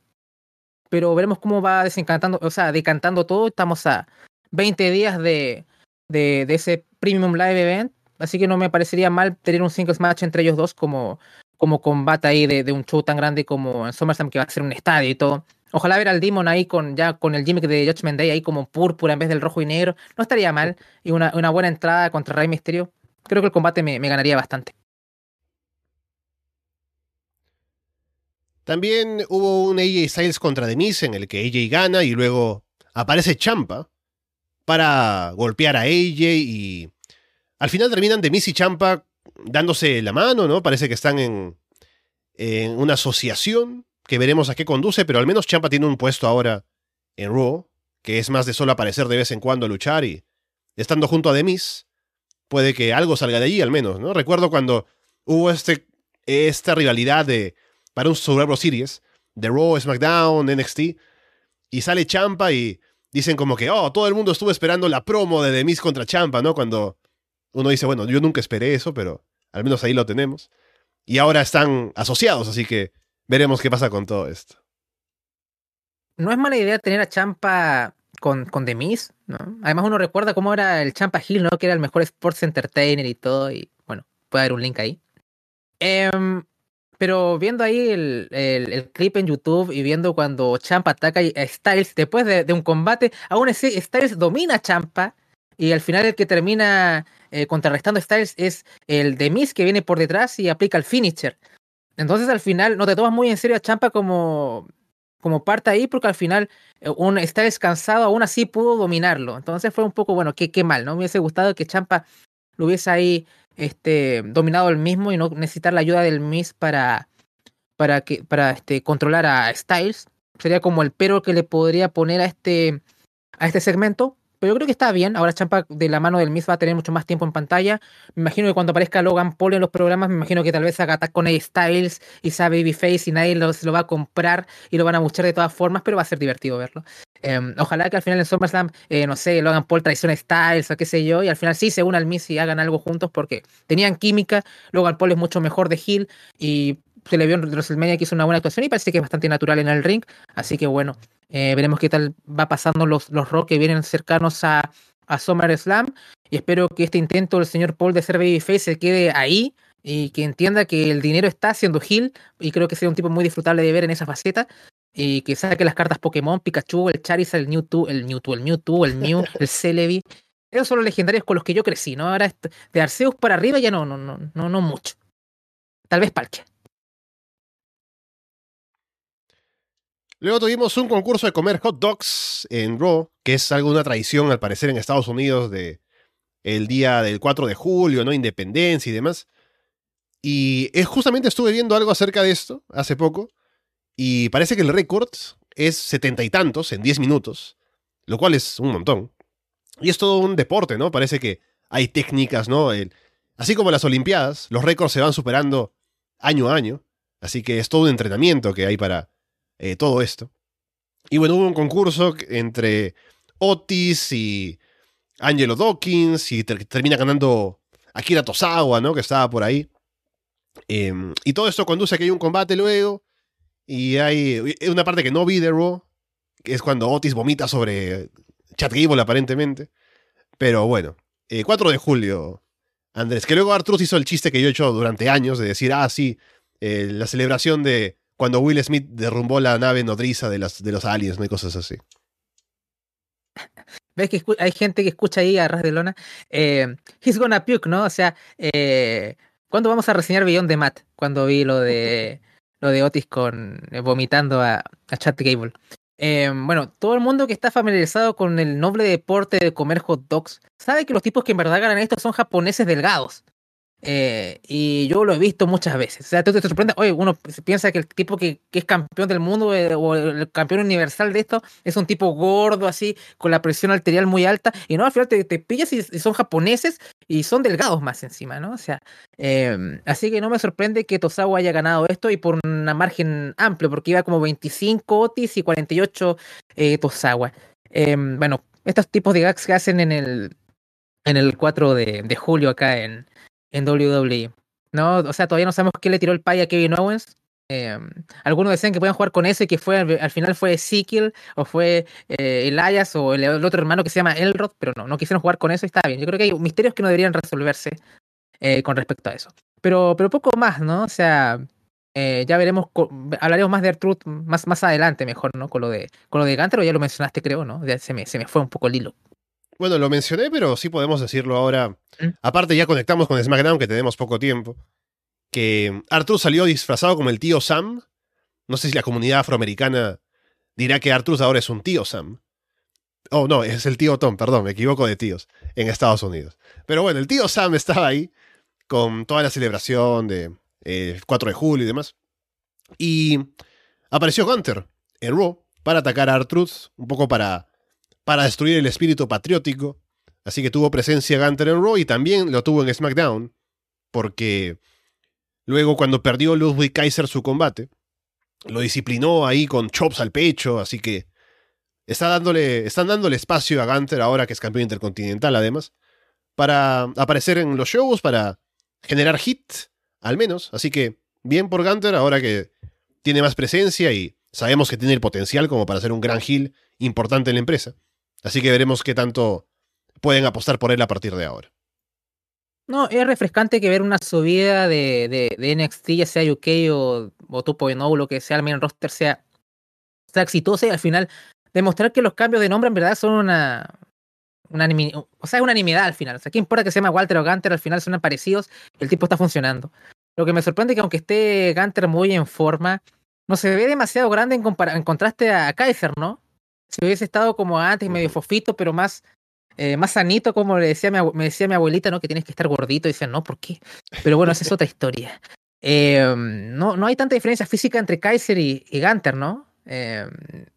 Pero veremos cómo va desencantando, o sea, decantando todo. Estamos a 20 días de, de ese Premium Live Event Así que no me parecería mal tener un singles match entre ellos dos como, como combate ahí de, de un show tan grande como en SummerSlam que va a ser un estadio y todo. Ojalá ver al Demon ahí con ya con el gimmick de Judgment Day ahí como púrpura en vez del rojo y negro. No estaría mal. Y una, una buena entrada contra Rey Mysterio. Creo que el combate me, me ganaría bastante. También hubo un AJ Styles contra Denise en el que AJ gana y luego aparece Champa para golpear a AJ y al final terminan de y Champa dándose la mano, ¿no? Parece que están en, en una asociación que veremos a qué conduce, pero al menos Champa tiene un puesto ahora en Raw, que es más de solo aparecer de vez en cuando a luchar y estando junto a Demis, puede que algo salga de allí al menos, ¿no? Recuerdo cuando hubo este, esta rivalidad de, para un Survivor Series, de Raw, SmackDown, NXT, y sale Champa y dicen como que, oh, todo el mundo estuvo esperando la promo de Demis contra Champa, ¿no? Cuando uno dice, bueno, yo nunca esperé eso, pero al menos ahí lo tenemos. Y ahora están asociados, así que veremos qué pasa con todo esto. No es mala idea tener a Champa con, con Demis, ¿no? Además uno recuerda cómo era el Champa Hill, ¿no? Que era el mejor sports entertainer y todo, y bueno, puede haber un link ahí. Em, pero viendo ahí el, el, clip en YouTube y viendo cuando Champa ataca a Styles después de, de, un combate, aún así Styles domina a Champa y al final el que termina eh, contrarrestando Styles es el de Miz que viene por detrás y aplica el finisher. Entonces al final no te tomas muy en serio a Champa como, como parte ahí porque al final eh, un Styles cansado aún así pudo dominarlo. Entonces fue un poco, bueno, qué, qué mal, ¿no? Me hubiese gustado que Champa lo hubiese ahí este, dominado el mismo y no necesitar la ayuda del Miz para, para, que, para este, controlar a Styles. Sería como el pero que le podría poner a este, a este segmento. Pero yo creo que está bien. Ahora Champa de la mano del Miz va a tener mucho más tiempo en pantalla. Me imagino que cuando aparezca Logan Paul en los programas, me imagino que tal vez haga con A Styles y sea Babyface y nadie lo, se lo va a comprar y lo van a buchar de todas formas, pero va a ser divertido verlo. Em, ojalá que al final en SummerSlam, eh, no sé, Logan Paul traicione Styles o qué sé yo, y al final sí se unan al Miz y hagan algo juntos porque tenían química. Logan Paul es mucho mejor de Hill y se le vio en WrestleMania que hizo una buena actuación y parece que es bastante natural en el ring. Así que bueno, eh, veremos qué tal va pasando los, los rock que vienen cercanos a, a SummerSlam. Y espero que este intento del señor Paul de ser babyface se quede ahí y que entienda que el dinero está haciendo Hill y creo que sería un tipo muy disfrutable de ver en esa faceta y que saque las cartas Pokémon, Pikachu, el Charizard, el Mewtwo, el Mewtwo, el Mewtwo, el Mew, el Celebi. Esos son los legendarios con los que yo crecí, ¿no? Ahora de Arceus para arriba ya no, no, no, no, no mucho. Tal vez Palkia. Luego tuvimos un concurso de comer hot dogs en Raw, que es algo una tradición al parecer en Estados Unidos de el día del 4 de julio, ¿no? Independencia y demás. Y es, justamente estuve viendo algo acerca de esto hace poco. Y parece que el récord es setenta y tantos en 10 minutos, lo cual es un montón. Y es todo un deporte, ¿no? Parece que hay técnicas, ¿no? así como las Olimpiadas, los récords se van superando año a año. Así que es todo un entrenamiento que hay para eh, todo esto. Y bueno, hubo un concurso entre Otis y Angelo Dawkins y termina ganando Akira Tosawa, ¿no? Que estaba por ahí. Em, y todo esto conduce a que hay un combate luego. Y hay una parte que no vi de Raw, que es cuando Otis vomita sobre Chad Gable aparentemente. Pero bueno, 4 eh, de julio, Andrés. Que luego Artruth hizo el chiste que yo he hecho durante años de decir, ah, sí, eh, la celebración de cuando Will Smith derrumbó la nave nodriza de, las, de los aliens, ¿no? hay cosas así. ¿Ves que hay gente que escucha ahí a ras de lona? Eh, he's gonna puke, ¿no? O sea, eh, ¿cuándo vamos a reseñar Beyond de Matt? Cuando vi lo de lo de Otis con eh, vomitando a, a Chad Gable. Eh, bueno, todo el mundo que está familiarizado con el noble deporte de comer hot dogs sabe que los tipos que en verdad ganan esto son japoneses delgados. Eh, y yo lo he visto muchas veces. O sea, tú te sorprendes, oye, uno piensa que el tipo que, es campeón del mundo eh, o el campeón universal de esto es un tipo gordo, así, con la presión arterial muy alta, y no, al final te, te pillas y, son japoneses y son delgados más encima, ¿no? O sea, eh, así que no me sorprende que Tosawa haya ganado esto y por una margen amplio, porque iba como 25 Otis y 48 eh, Tosawa. bueno, estos tipos de gags que hacen en el, en el 4 de, de julio acá en, en WWE. No, o sea, todavía no sabemos qué le tiró el pay a Kevin Owens. Eh, algunos decían que podían jugar con ese, que fue al final fue Ezekiel, o fue eh, Elias, o el, otro hermano que se llama Elrod, pero no, no quisieron jugar con eso y está bien. Yo creo que hay misterios que no deberían resolverse eh, con respecto a eso. Pero, pero poco más, ¿no? O sea, eh, ya veremos, hablaremos más de Truth más, más adelante, mejor, ¿no? Con lo de, con lo de Gunter, o ya lo mencionaste, creo, ¿no? Ya se me, se me fue un poco el hilo. Bueno, lo mencioné, pero sí podemos decirlo ahora. Aparte, ya conectamos con SmackDown, que tenemos poco tiempo. Que Arthur salió disfrazado como el tío Sam. No sé si la comunidad afroamericana dirá que Arthur ahora es un tío Sam. Oh, no, es el tío Tom, perdón, me equivoco de tíos, en Estados Unidos. Pero bueno, el tío Sam estaba ahí con toda la celebración de 4 eh, de julio y demás. Y apareció Gunter en Raw para atacar a Arthur, un poco para para destruir el espíritu patriótico. Así que tuvo presencia Gunter en Raw y también lo tuvo en SmackDown. Porque luego cuando perdió Ludwig Kaiser su combate, lo disciplinó ahí con chops al pecho. Así que está dándole, están dándole espacio a Gunter ahora que es campeón intercontinental además. Para aparecer en los shows, para generar hit, al menos. Así que bien por Gunter ahora que tiene más presencia y sabemos que tiene el potencial como para ser un gran heel importante en la empresa. Así que veremos qué tanto pueden apostar por él a partir de ahora. No, es refrescante que ver una subida de, de, NXT, ya sea UK o, o 2.0, lo que sea, el main roster sea, sea exitosa y al final demostrar que los cambios de nombre en verdad son una, una o sea, una animidad al final. O sea, ¿qué importa que se llama Walter o Gunter? Al final son parecidos, el tipo está funcionando. Lo que me sorprende es que aunque esté Gunter muy en forma, no se ve demasiado grande en, en contraste a Kaiser, ¿no? Si hubiese estado como antes, medio fofito, pero más eh, más sanito, como le decía mi, me decía mi abuelita, ¿no? Que tienes que estar gordito. Y decían, no, ¿por qué? Pero bueno, esa es otra historia. Em, no, no hay tanta diferencia física entre Kaiser y, y Gunter, ¿no? Em,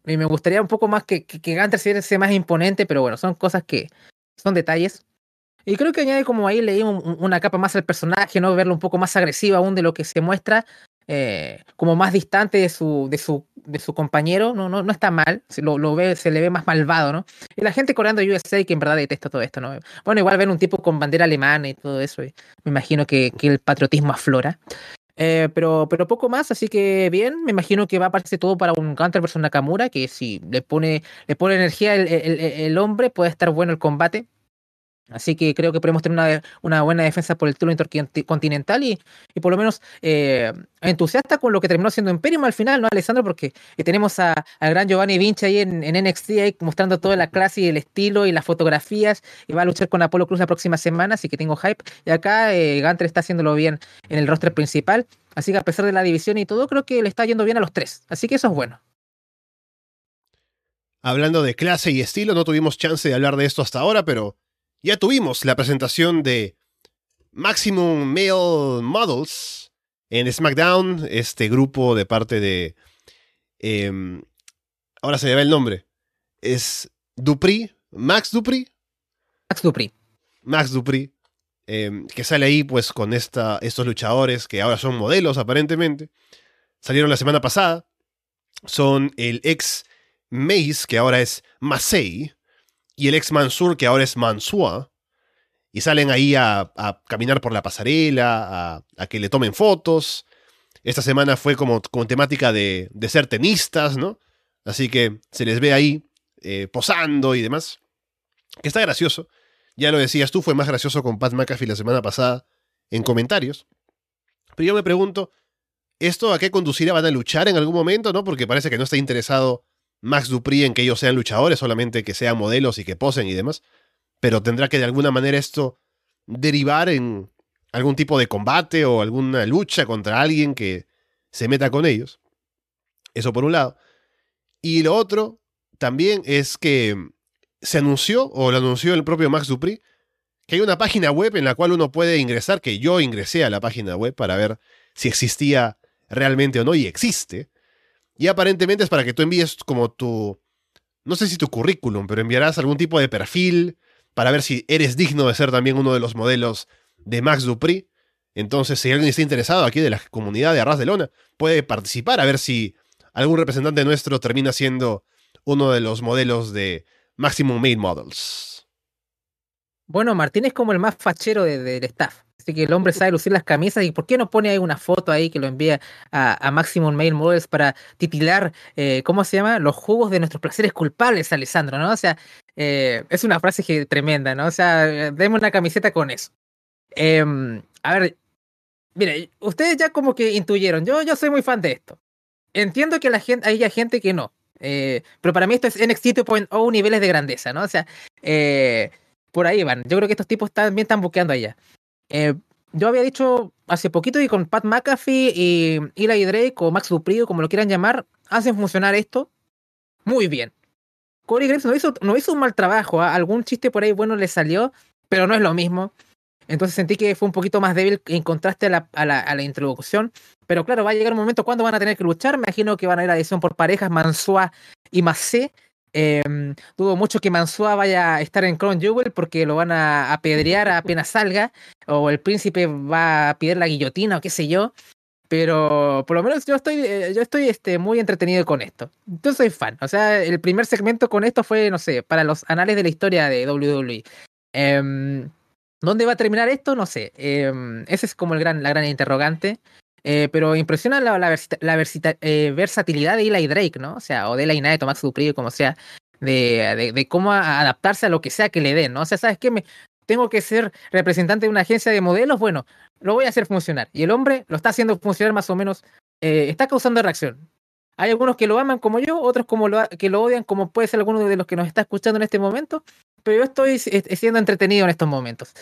y me gustaría un poco más que, que, que Gunter sea más imponente, pero bueno, son cosas que son detalles. Y creo que añade como ahí leí una capa más al personaje, ¿no? Verlo un poco más agresivo aún de lo que se muestra, eh, como más distante de su, de su, de su compañero, no, no, no está mal, se, lo, lo, ve, se le ve más malvado, ¿no? Y la gente coreando USA que en verdad detesta todo esto, ¿no? Bueno, igual ven un tipo con bandera alemana y todo eso, y me imagino que, que el patriotismo aflora. Eh, pero, pero poco más, así que bien, me imagino que va a aparecer todo para un Counter versus Nakamura, que si le pone, le pone energía el, el hombre, puede estar bueno el combate. Así que creo que podemos tener una, buena defensa por el título intercontinental y, y por lo menos eh, entusiasta con lo que terminó siendo Imperium al final, ¿no, Alessandro? Porque eh, tenemos al gran Giovanni Vinci ahí en, NXT mostrando toda la clase y el estilo y las fotografías y va a luchar con Apolo Cruz la próxima semana, así que tengo hype. Y acá eh, está haciéndolo bien en el roster principal, así que a pesar de la división y todo, creo que le está yendo bien a los tres, así que eso es bueno. Hablando de clase y estilo, no tuvimos chance de hablar de esto hasta ahora, pero ya tuvimos la presentación de Maximum Male Models en SmackDown, este grupo de parte de... Eh, ahora se me va el nombre. Es Dupri, Max Dupri. Max Dupri. Max Dupri, eh, que sale ahí pues con esta, estos luchadores que ahora son modelos aparentemente. Salieron la semana pasada. Son el ex Mace, que ahora es Masei, y el ex Mansur, que ahora es Mansua, y salen ahí a, caminar por la pasarela, a, que le tomen fotos. Esta semana fue como con temática de, de, ser tenistas, ¿no? Así que se les ve ahí eh, posando y demás. Que está gracioso. Ya lo decías tú, fue más gracioso con Pat McAfee la semana pasada en comentarios. Pero yo me pregunto, ¿esto a qué conducirá? ¿Van a luchar en algún momento, no? Porque parece que no está interesado Max Dupri en que ellos sean luchadores, solamente que sean modelos y que posen y demás. Pero tendrá que de alguna manera esto derivar en algún tipo de combate o alguna lucha contra alguien que se meta con ellos. Eso por un lado. Y lo otro también es que se anunció, o lo anunció el propio Max Dupri, que hay una página web en la cual uno puede ingresar, que yo ingresé a la página web para ver si existía realmente o no, y existe, y aparentemente es para que tú envíes como tu, no sé si tu currículum, pero enviarás algún tipo de perfil para ver si eres digno de ser también uno de los modelos de Max Dupri. Entonces, si alguien está interesado aquí de la comunidad de Arras de Lona, puede participar a ver si algún representante nuestro termina siendo uno de los modelos de Maximum Made Models. Bueno, Martín es como el más fachero del de, de staff. Así que el hombre sabe lucir las camisas y ¿por qué no pone ahí una foto ahí que lo envía a, a Maximum Mail Models para titular, eh, ¿cómo se llama? Los jugos de nuestros placeres culpables, Alessandro, ¿no? O sea, eh, es una frase tremenda, ¿no? O sea, demos una camiseta con eso. Eh, a ver, mire, ustedes ya como que intuyeron, yo, yo soy muy fan de esto. Entiendo que la gente, hay gente que no. Eh, pero para mí esto es NXT 2.0 niveles de grandeza, ¿no? O sea, por ahí van. Yo creo que estos tipos también están buqueando allá. Eh, yo había dicho hace poquito que con Pat McAfee y Eli Drake o Max Dupri, como lo quieran llamar, hacen funcionar esto muy bien. Corey Graves no hizo, no hizo un mal trabajo, ¿eh? algún chiste por ahí bueno le salió, pero no es lo mismo. Entonces sentí que fue un poquito más débil en contraste a la, a la, introducción. Pero claro, va a llegar un momento cuando van a tener que luchar. Me imagino que van a ir a edición por parejas, Mansua y Macé. Eh, dudo mucho que Mansua vaya a estar en Crown Jewel porque lo van a apedrear apenas salga, o el príncipe va a pedir la guillotina o qué sé yo. Pero por lo menos yo estoy, yo estoy este, muy entretenido con esto. Yo soy fan. O sea, el primer segmento con esto fue, no sé, para los anales de la historia de WWE. Eh, ¿Dónde va a terminar esto? No sé. Eh, ese es como el gran, la gran interrogante. Eh, pero impresiona la, eh, versatilidad de Eli Drake, ¿no? O sea, o de Eli Knight Max Dupri, como sea, de, cómo adaptarse a lo que sea que le den, ¿no? O sea, ¿sabes qué? Me, tengo que ser representante de una agencia de modelos, bueno, lo voy a hacer funcionar. Y el hombre lo está haciendo funcionar más o menos, eh, está causando reacción. Hay algunos que lo aman como yo, otros como lo, que lo odian, como puede ser alguno de los que nos está escuchando en este momento, pero yo estoy siendo entretenido en estos momentos.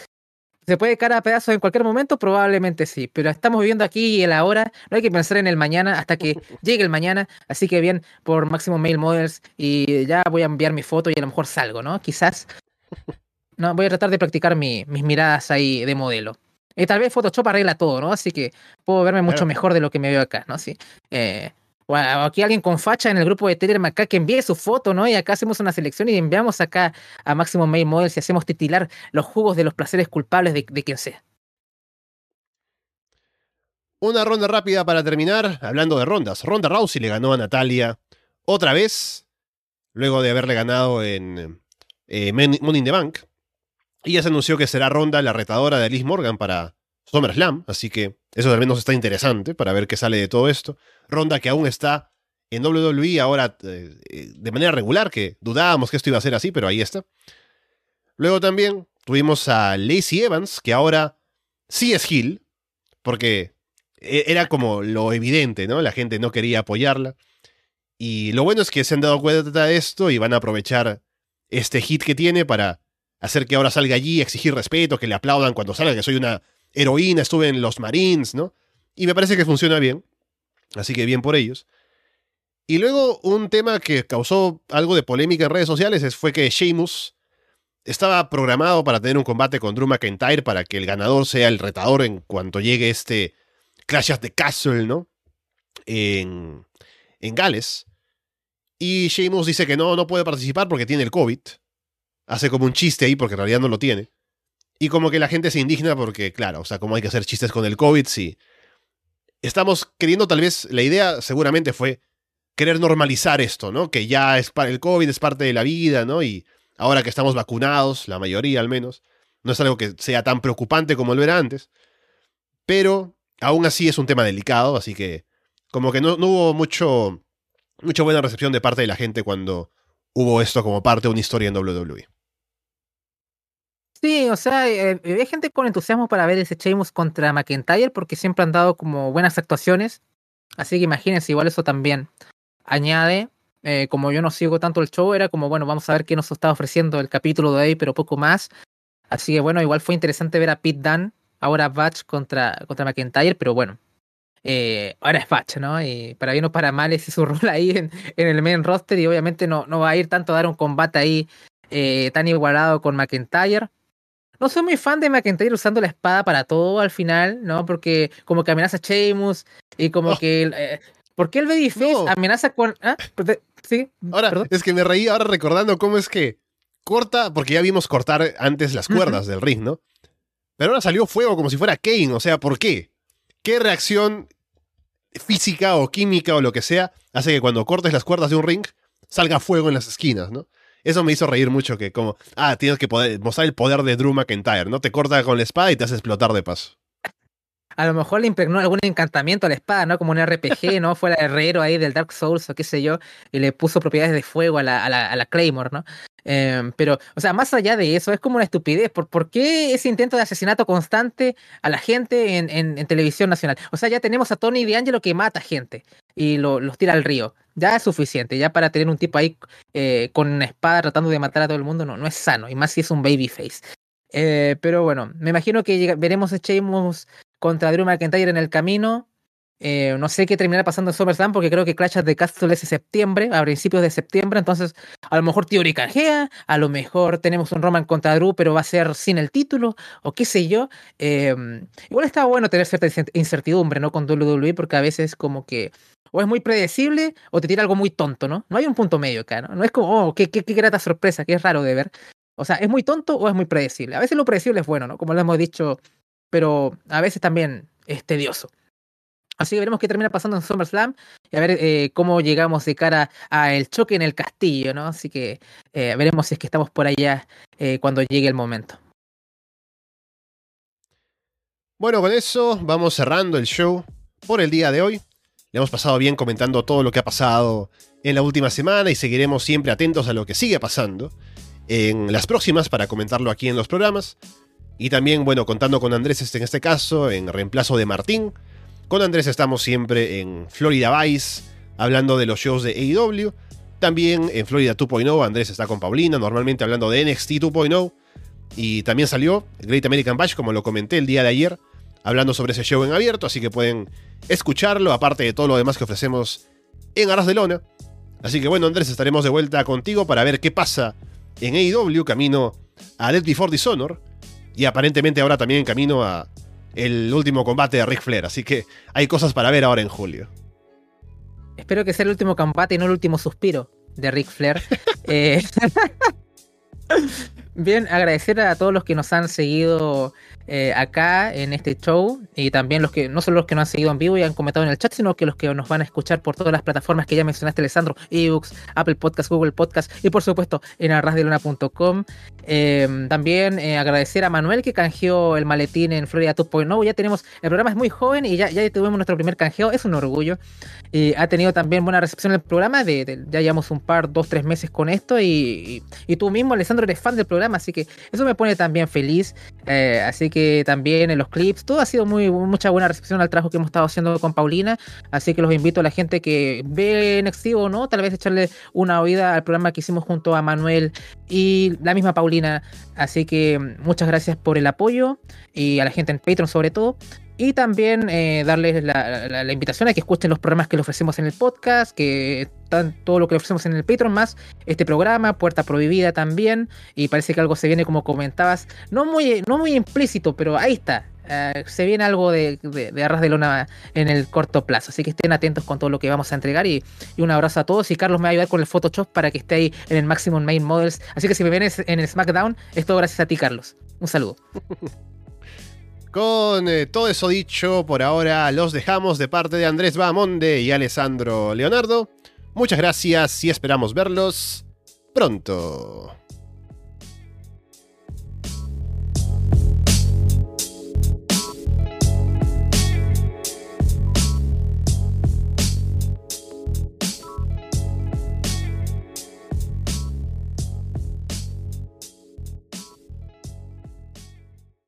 ¿Se puede caer a pedazos en cualquier momento? Probablemente sí, pero estamos viviendo aquí y el ahora, no hay que pensar en el mañana hasta que llegue el mañana, así que bien por Máximo Mail Models y ya voy a enviar mi foto y a lo mejor salgo, ¿no? Quizás, no, voy a tratar de practicar mis miradas ahí de modelo. Y tal vez Photoshop arregla todo, ¿no? Así que puedo verme mucho mejor de lo que me veo acá, ¿no? Sí. Eh, o aquí alguien con facha en el grupo de Telegram acá que envíe su foto, ¿no? Y acá hacemos una selección y enviamos acá a Máximo Mail Models y hacemos titilar los jugos de los placeres culpables de, quien sea. Una ronda rápida para terminar, hablando de rondas. Ronda Rousey le ganó a Natalia otra vez, luego de haberle ganado en eh, Money in the Bank. Y ya se anunció que será Ronda la retadora de Liz Morgan para SummerSlam, así que eso al menos está interesante para ver qué sale de todo esto. Ronda que aún está en WWE ahora eh, de manera regular, que dudábamos que esto iba a ser así, pero ahí está. Luego también tuvimos a Lacey Evans, que ahora sí es heel, porque e, era como lo evidente, ¿no? La gente no quería apoyarla. Y lo bueno es que se han dado cuenta de esto y van a aprovechar este hit que tiene para hacer que ahora salga allí, exigir respeto, que le aplaudan cuando salga, que soy una heroína, estuve en los Marines, ¿no? Y me parece que funciona bien. Así que bien por ellos. Y luego un tema que causó algo de polémica en redes sociales fue que Sheamus estaba programado para tener un combate con Drew McIntyre para que el ganador sea el retador en cuanto llegue este Clash of the Castle, ¿no? En, en Gales. Y Sheamus dice que no, no puede participar porque tiene el COVID. Hace como un chiste ahí porque en realidad no lo tiene. Y como que la gente se indigna porque, claro, o sea, como hay que hacer chistes con el COVID, sí estamos queriendo tal vez, la idea seguramente fue querer normalizar esto, ¿no? Que ya es el COVID es parte de la vida, ¿no? Y ahora que estamos vacunados, la mayoría al menos, no es algo que sea tan preocupante como lo era antes, pero aún así es un tema delicado, así que como que no, hubo mucho, mucha buena recepción de parte de la gente cuando hubo esto como parte de una historia en WWE. Sí, o sea, eh, eh, hay gente con entusiasmo para ver ese Sheamus contra McIntyre porque siempre han dado como buenas actuaciones. Así que imagínense, igual eso también añade. Eh, como yo no sigo tanto el show, era como, bueno, vamos a ver qué nos está ofreciendo el capítulo de hoy, pero poco más. Así que bueno, igual fue interesante ver a Pete Dunne, ahora Batch contra, contra McIntyre, pero bueno, ahora es Batch, ¿no? Y para bien o para mal, ese es su rol ahí en, el main roster y obviamente no, no va a ir tanto a dar un combate ahí tan igualado con McIntyre. No soy muy fan de McIntyre usando la espada para todo al final, ¿no? Porque como que amenaza a Sheamus y como oh. que... Eh, ¿Por qué el Babyface amenaza con... ¿ah? Sí. Ahora, es que me reí ahora recordando cómo es que corta, porque ya vimos cortar antes las cuerdas del ring, ¿no? Pero ahora salió fuego como si fuera Kane, o sea, ¿por qué? ¿Qué reacción física o química o lo que sea hace que cuando cortes las cuerdas de un ring salga fuego en las esquinas, ¿no? Eso me hizo reír mucho que como, ah, tienes que poder, mostrar el poder de Drew McIntyre, ¿no? Te corta con la espada y te hace explotar de paso. A lo mejor le impregnó algún encantamiento a la espada, ¿no? Como un RPG, ¿no? Fue el herrero ahí del Dark Souls o qué sé yo, y le puso propiedades de fuego a la, a la, a la Claymore, ¿no? Em, pero, o sea, más allá de eso, es como una estupidez. ¿Por, ¿por qué ese intento de asesinato constante a la gente en, en, televisión nacional? O sea, ya tenemos a Tony D'Angelo que mata gente y lo, los tira al río. Ya es suficiente, ya para tener un tipo ahí eh, con una espada tratando de matar a todo el mundo, no, no es sano, y más si es un babyface. Eh, pero bueno, me imagino que veremos a Sheamus contra Drew McIntyre en el camino. Eh, no sé qué terminará pasando en SummerSlam porque creo que Clash the Castle es en septiembre, a principios de septiembre. Entonces, a lo mejor Theory canjea, a lo mejor tenemos un Roman contra Drew, pero va a ser sin el título, o qué sé yo. Em, igual está bueno tener cierta incertidumbre, ¿no? Con WWE, porque a veces como que o es muy predecible o te tira algo muy tonto, ¿no? No hay un punto medio acá, ¿no? No es como, oh, qué, qué, qué grata sorpresa, que es raro de ver. O sea, ¿es muy tonto o es muy predecible? A veces lo predecible es bueno, ¿no? Como lo hemos dicho, pero a veces también es tedioso. Así que veremos qué termina pasando en SummerSlam y a ver eh, cómo llegamos de cara al choque en el castillo, ¿no? Así que eh, veremos si es que estamos por allá eh, cuando llegue el momento. Bueno, con eso vamos cerrando el show por el día de hoy. Le hemos pasado bien comentando todo lo que ha pasado en la última semana y seguiremos siempre atentos a lo que sigue pasando. en las próximas para comentarlo aquí en los programas. Y también, bueno, contando con Andrés este, en este caso, en reemplazo de Martín. Con Andrés estamos siempre en Florida Vice, hablando de los shows de AEW. También en Florida 2.0, Andrés está con Paulina, normalmente hablando de NXT 2.0. Y también salió Great American Bash, como lo comenté el día de ayer, hablando sobre ese show en abierto, así que pueden escucharlo, aparte de todo lo demás que ofrecemos en Arras de Lona. Así que bueno, Andrés, estaremos de vuelta contigo para ver qué pasa en AEW, camino a Dead Before Dishonor, y aparentemente ahora también en camino a el último combate de Ric Flair, así que hay cosas para ver ahora en julio. Espero que sea el último combate y no el último suspiro de Ric Flair. eh, Bien, agradecer a todos los que nos han seguido eh, acá en este show y también los que, no solo los que nos han seguido en vivo y han comentado en el chat, sino que los que nos van a escuchar por todas las plataformas que ya mencionaste, Alessandro, ebooks, Apple Podcast, Google Podcast y por supuesto en arrasdeluna.com. Eh, también eh, agradecer a Manuel que canjeó el maletín en Florida 2.0. Ya tenemos, el programa es muy joven y ya, ya tuvimos nuestro primer canjeo, es un orgullo. Y ha tenido también buena recepción el programa, de, ya llevamos un par, dos, tres meses con esto y, y, y tú mismo, Alessandro, eres fan del programa así que eso me pone también feliz. Eh, así que también en los clips, todo ha sido muy mucha buena recepción al trabajo que hemos estado haciendo con Paulina. Así que los invito a la gente que ve NXT o no, tal vez echarle una oída al programa que hicimos junto a Manuel y la misma Paulina. Así que muchas gracias por el apoyo y a la gente en Patreon sobre todo. Y también eh, darles la, invitación a que escuchen los programas que le ofrecemos en el podcast, que están todo lo que le ofrecemos en el Patreon, más este programa, Puerta Prohibida también. Y parece que algo se viene, como comentabas, no muy, no muy implícito, pero ahí está. Uh, se viene algo de, de, de, arras de lona en el corto plazo. Así que estén atentos con todo lo que vamos a entregar. Y, y, un abrazo a todos. Y Carlos me va a ayudar con el Photoshop para que esté ahí en el Maximum Main Models. Así que si me ven en el SmackDown, es todo gracias a ti, Carlos. Un saludo. Con eh, todo eso dicho, por ahora los dejamos de parte de Andrés Bamonde y Alessandro Leonardo. Muchas gracias y esperamos verlos pronto.